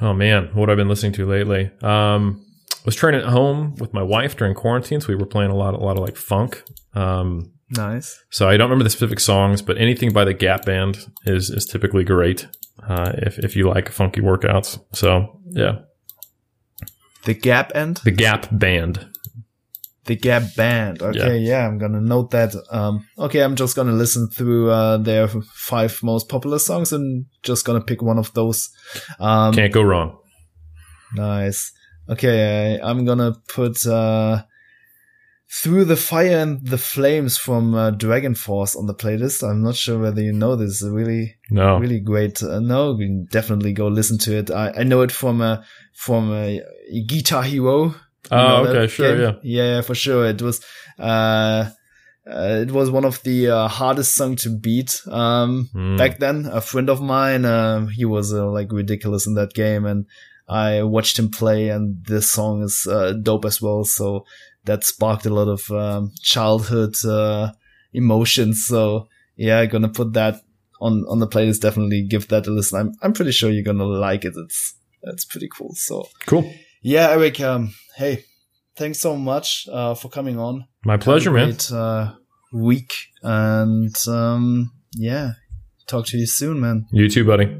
Oh man, what I've been listening to lately. Um, was training at home with my wife during quarantine, so we were playing a lot, a lot of like funk. Um, nice. So I don't remember the specific songs, but anything by the Gap Band is is typically great uh, if if you like funky workouts. So yeah, the Gap End, the Gap Band, the Gap Band. Okay, yeah. yeah, I'm gonna note that. Um, okay, I'm just gonna listen through uh, their five most popular songs and just gonna pick one of those. Um, Can't go wrong. Nice. Okay, I, am gonna put uh, through the Fire and the Flames from uh, Dragon Force on the playlist. I'm not sure whether you know this. Really, no, really great. Uh, no, definitely go listen to it. I, I know it from a from a Guitar Hero. Oh, okay, sure, yeah. yeah, for sure. It was. Uh, uh, it was one of the uh, hardest song to beat um, mm. back then. A friend of mine, uh, he was uh, like ridiculous in that game, and I watched him play, and this song is uh, dope as well. So that sparked a lot of um, childhood uh, emotions. So yeah, I'm gonna put that on on the playlist. Definitely give that a listen. I'm I'm pretty sure you're gonna like it. It's it's pretty cool. So cool. Yeah, Eric. Um, hey, thanks so much uh, for coming on. My pleasure, great, man. Uh, week and um, yeah, talk to you soon, man. You too, buddy.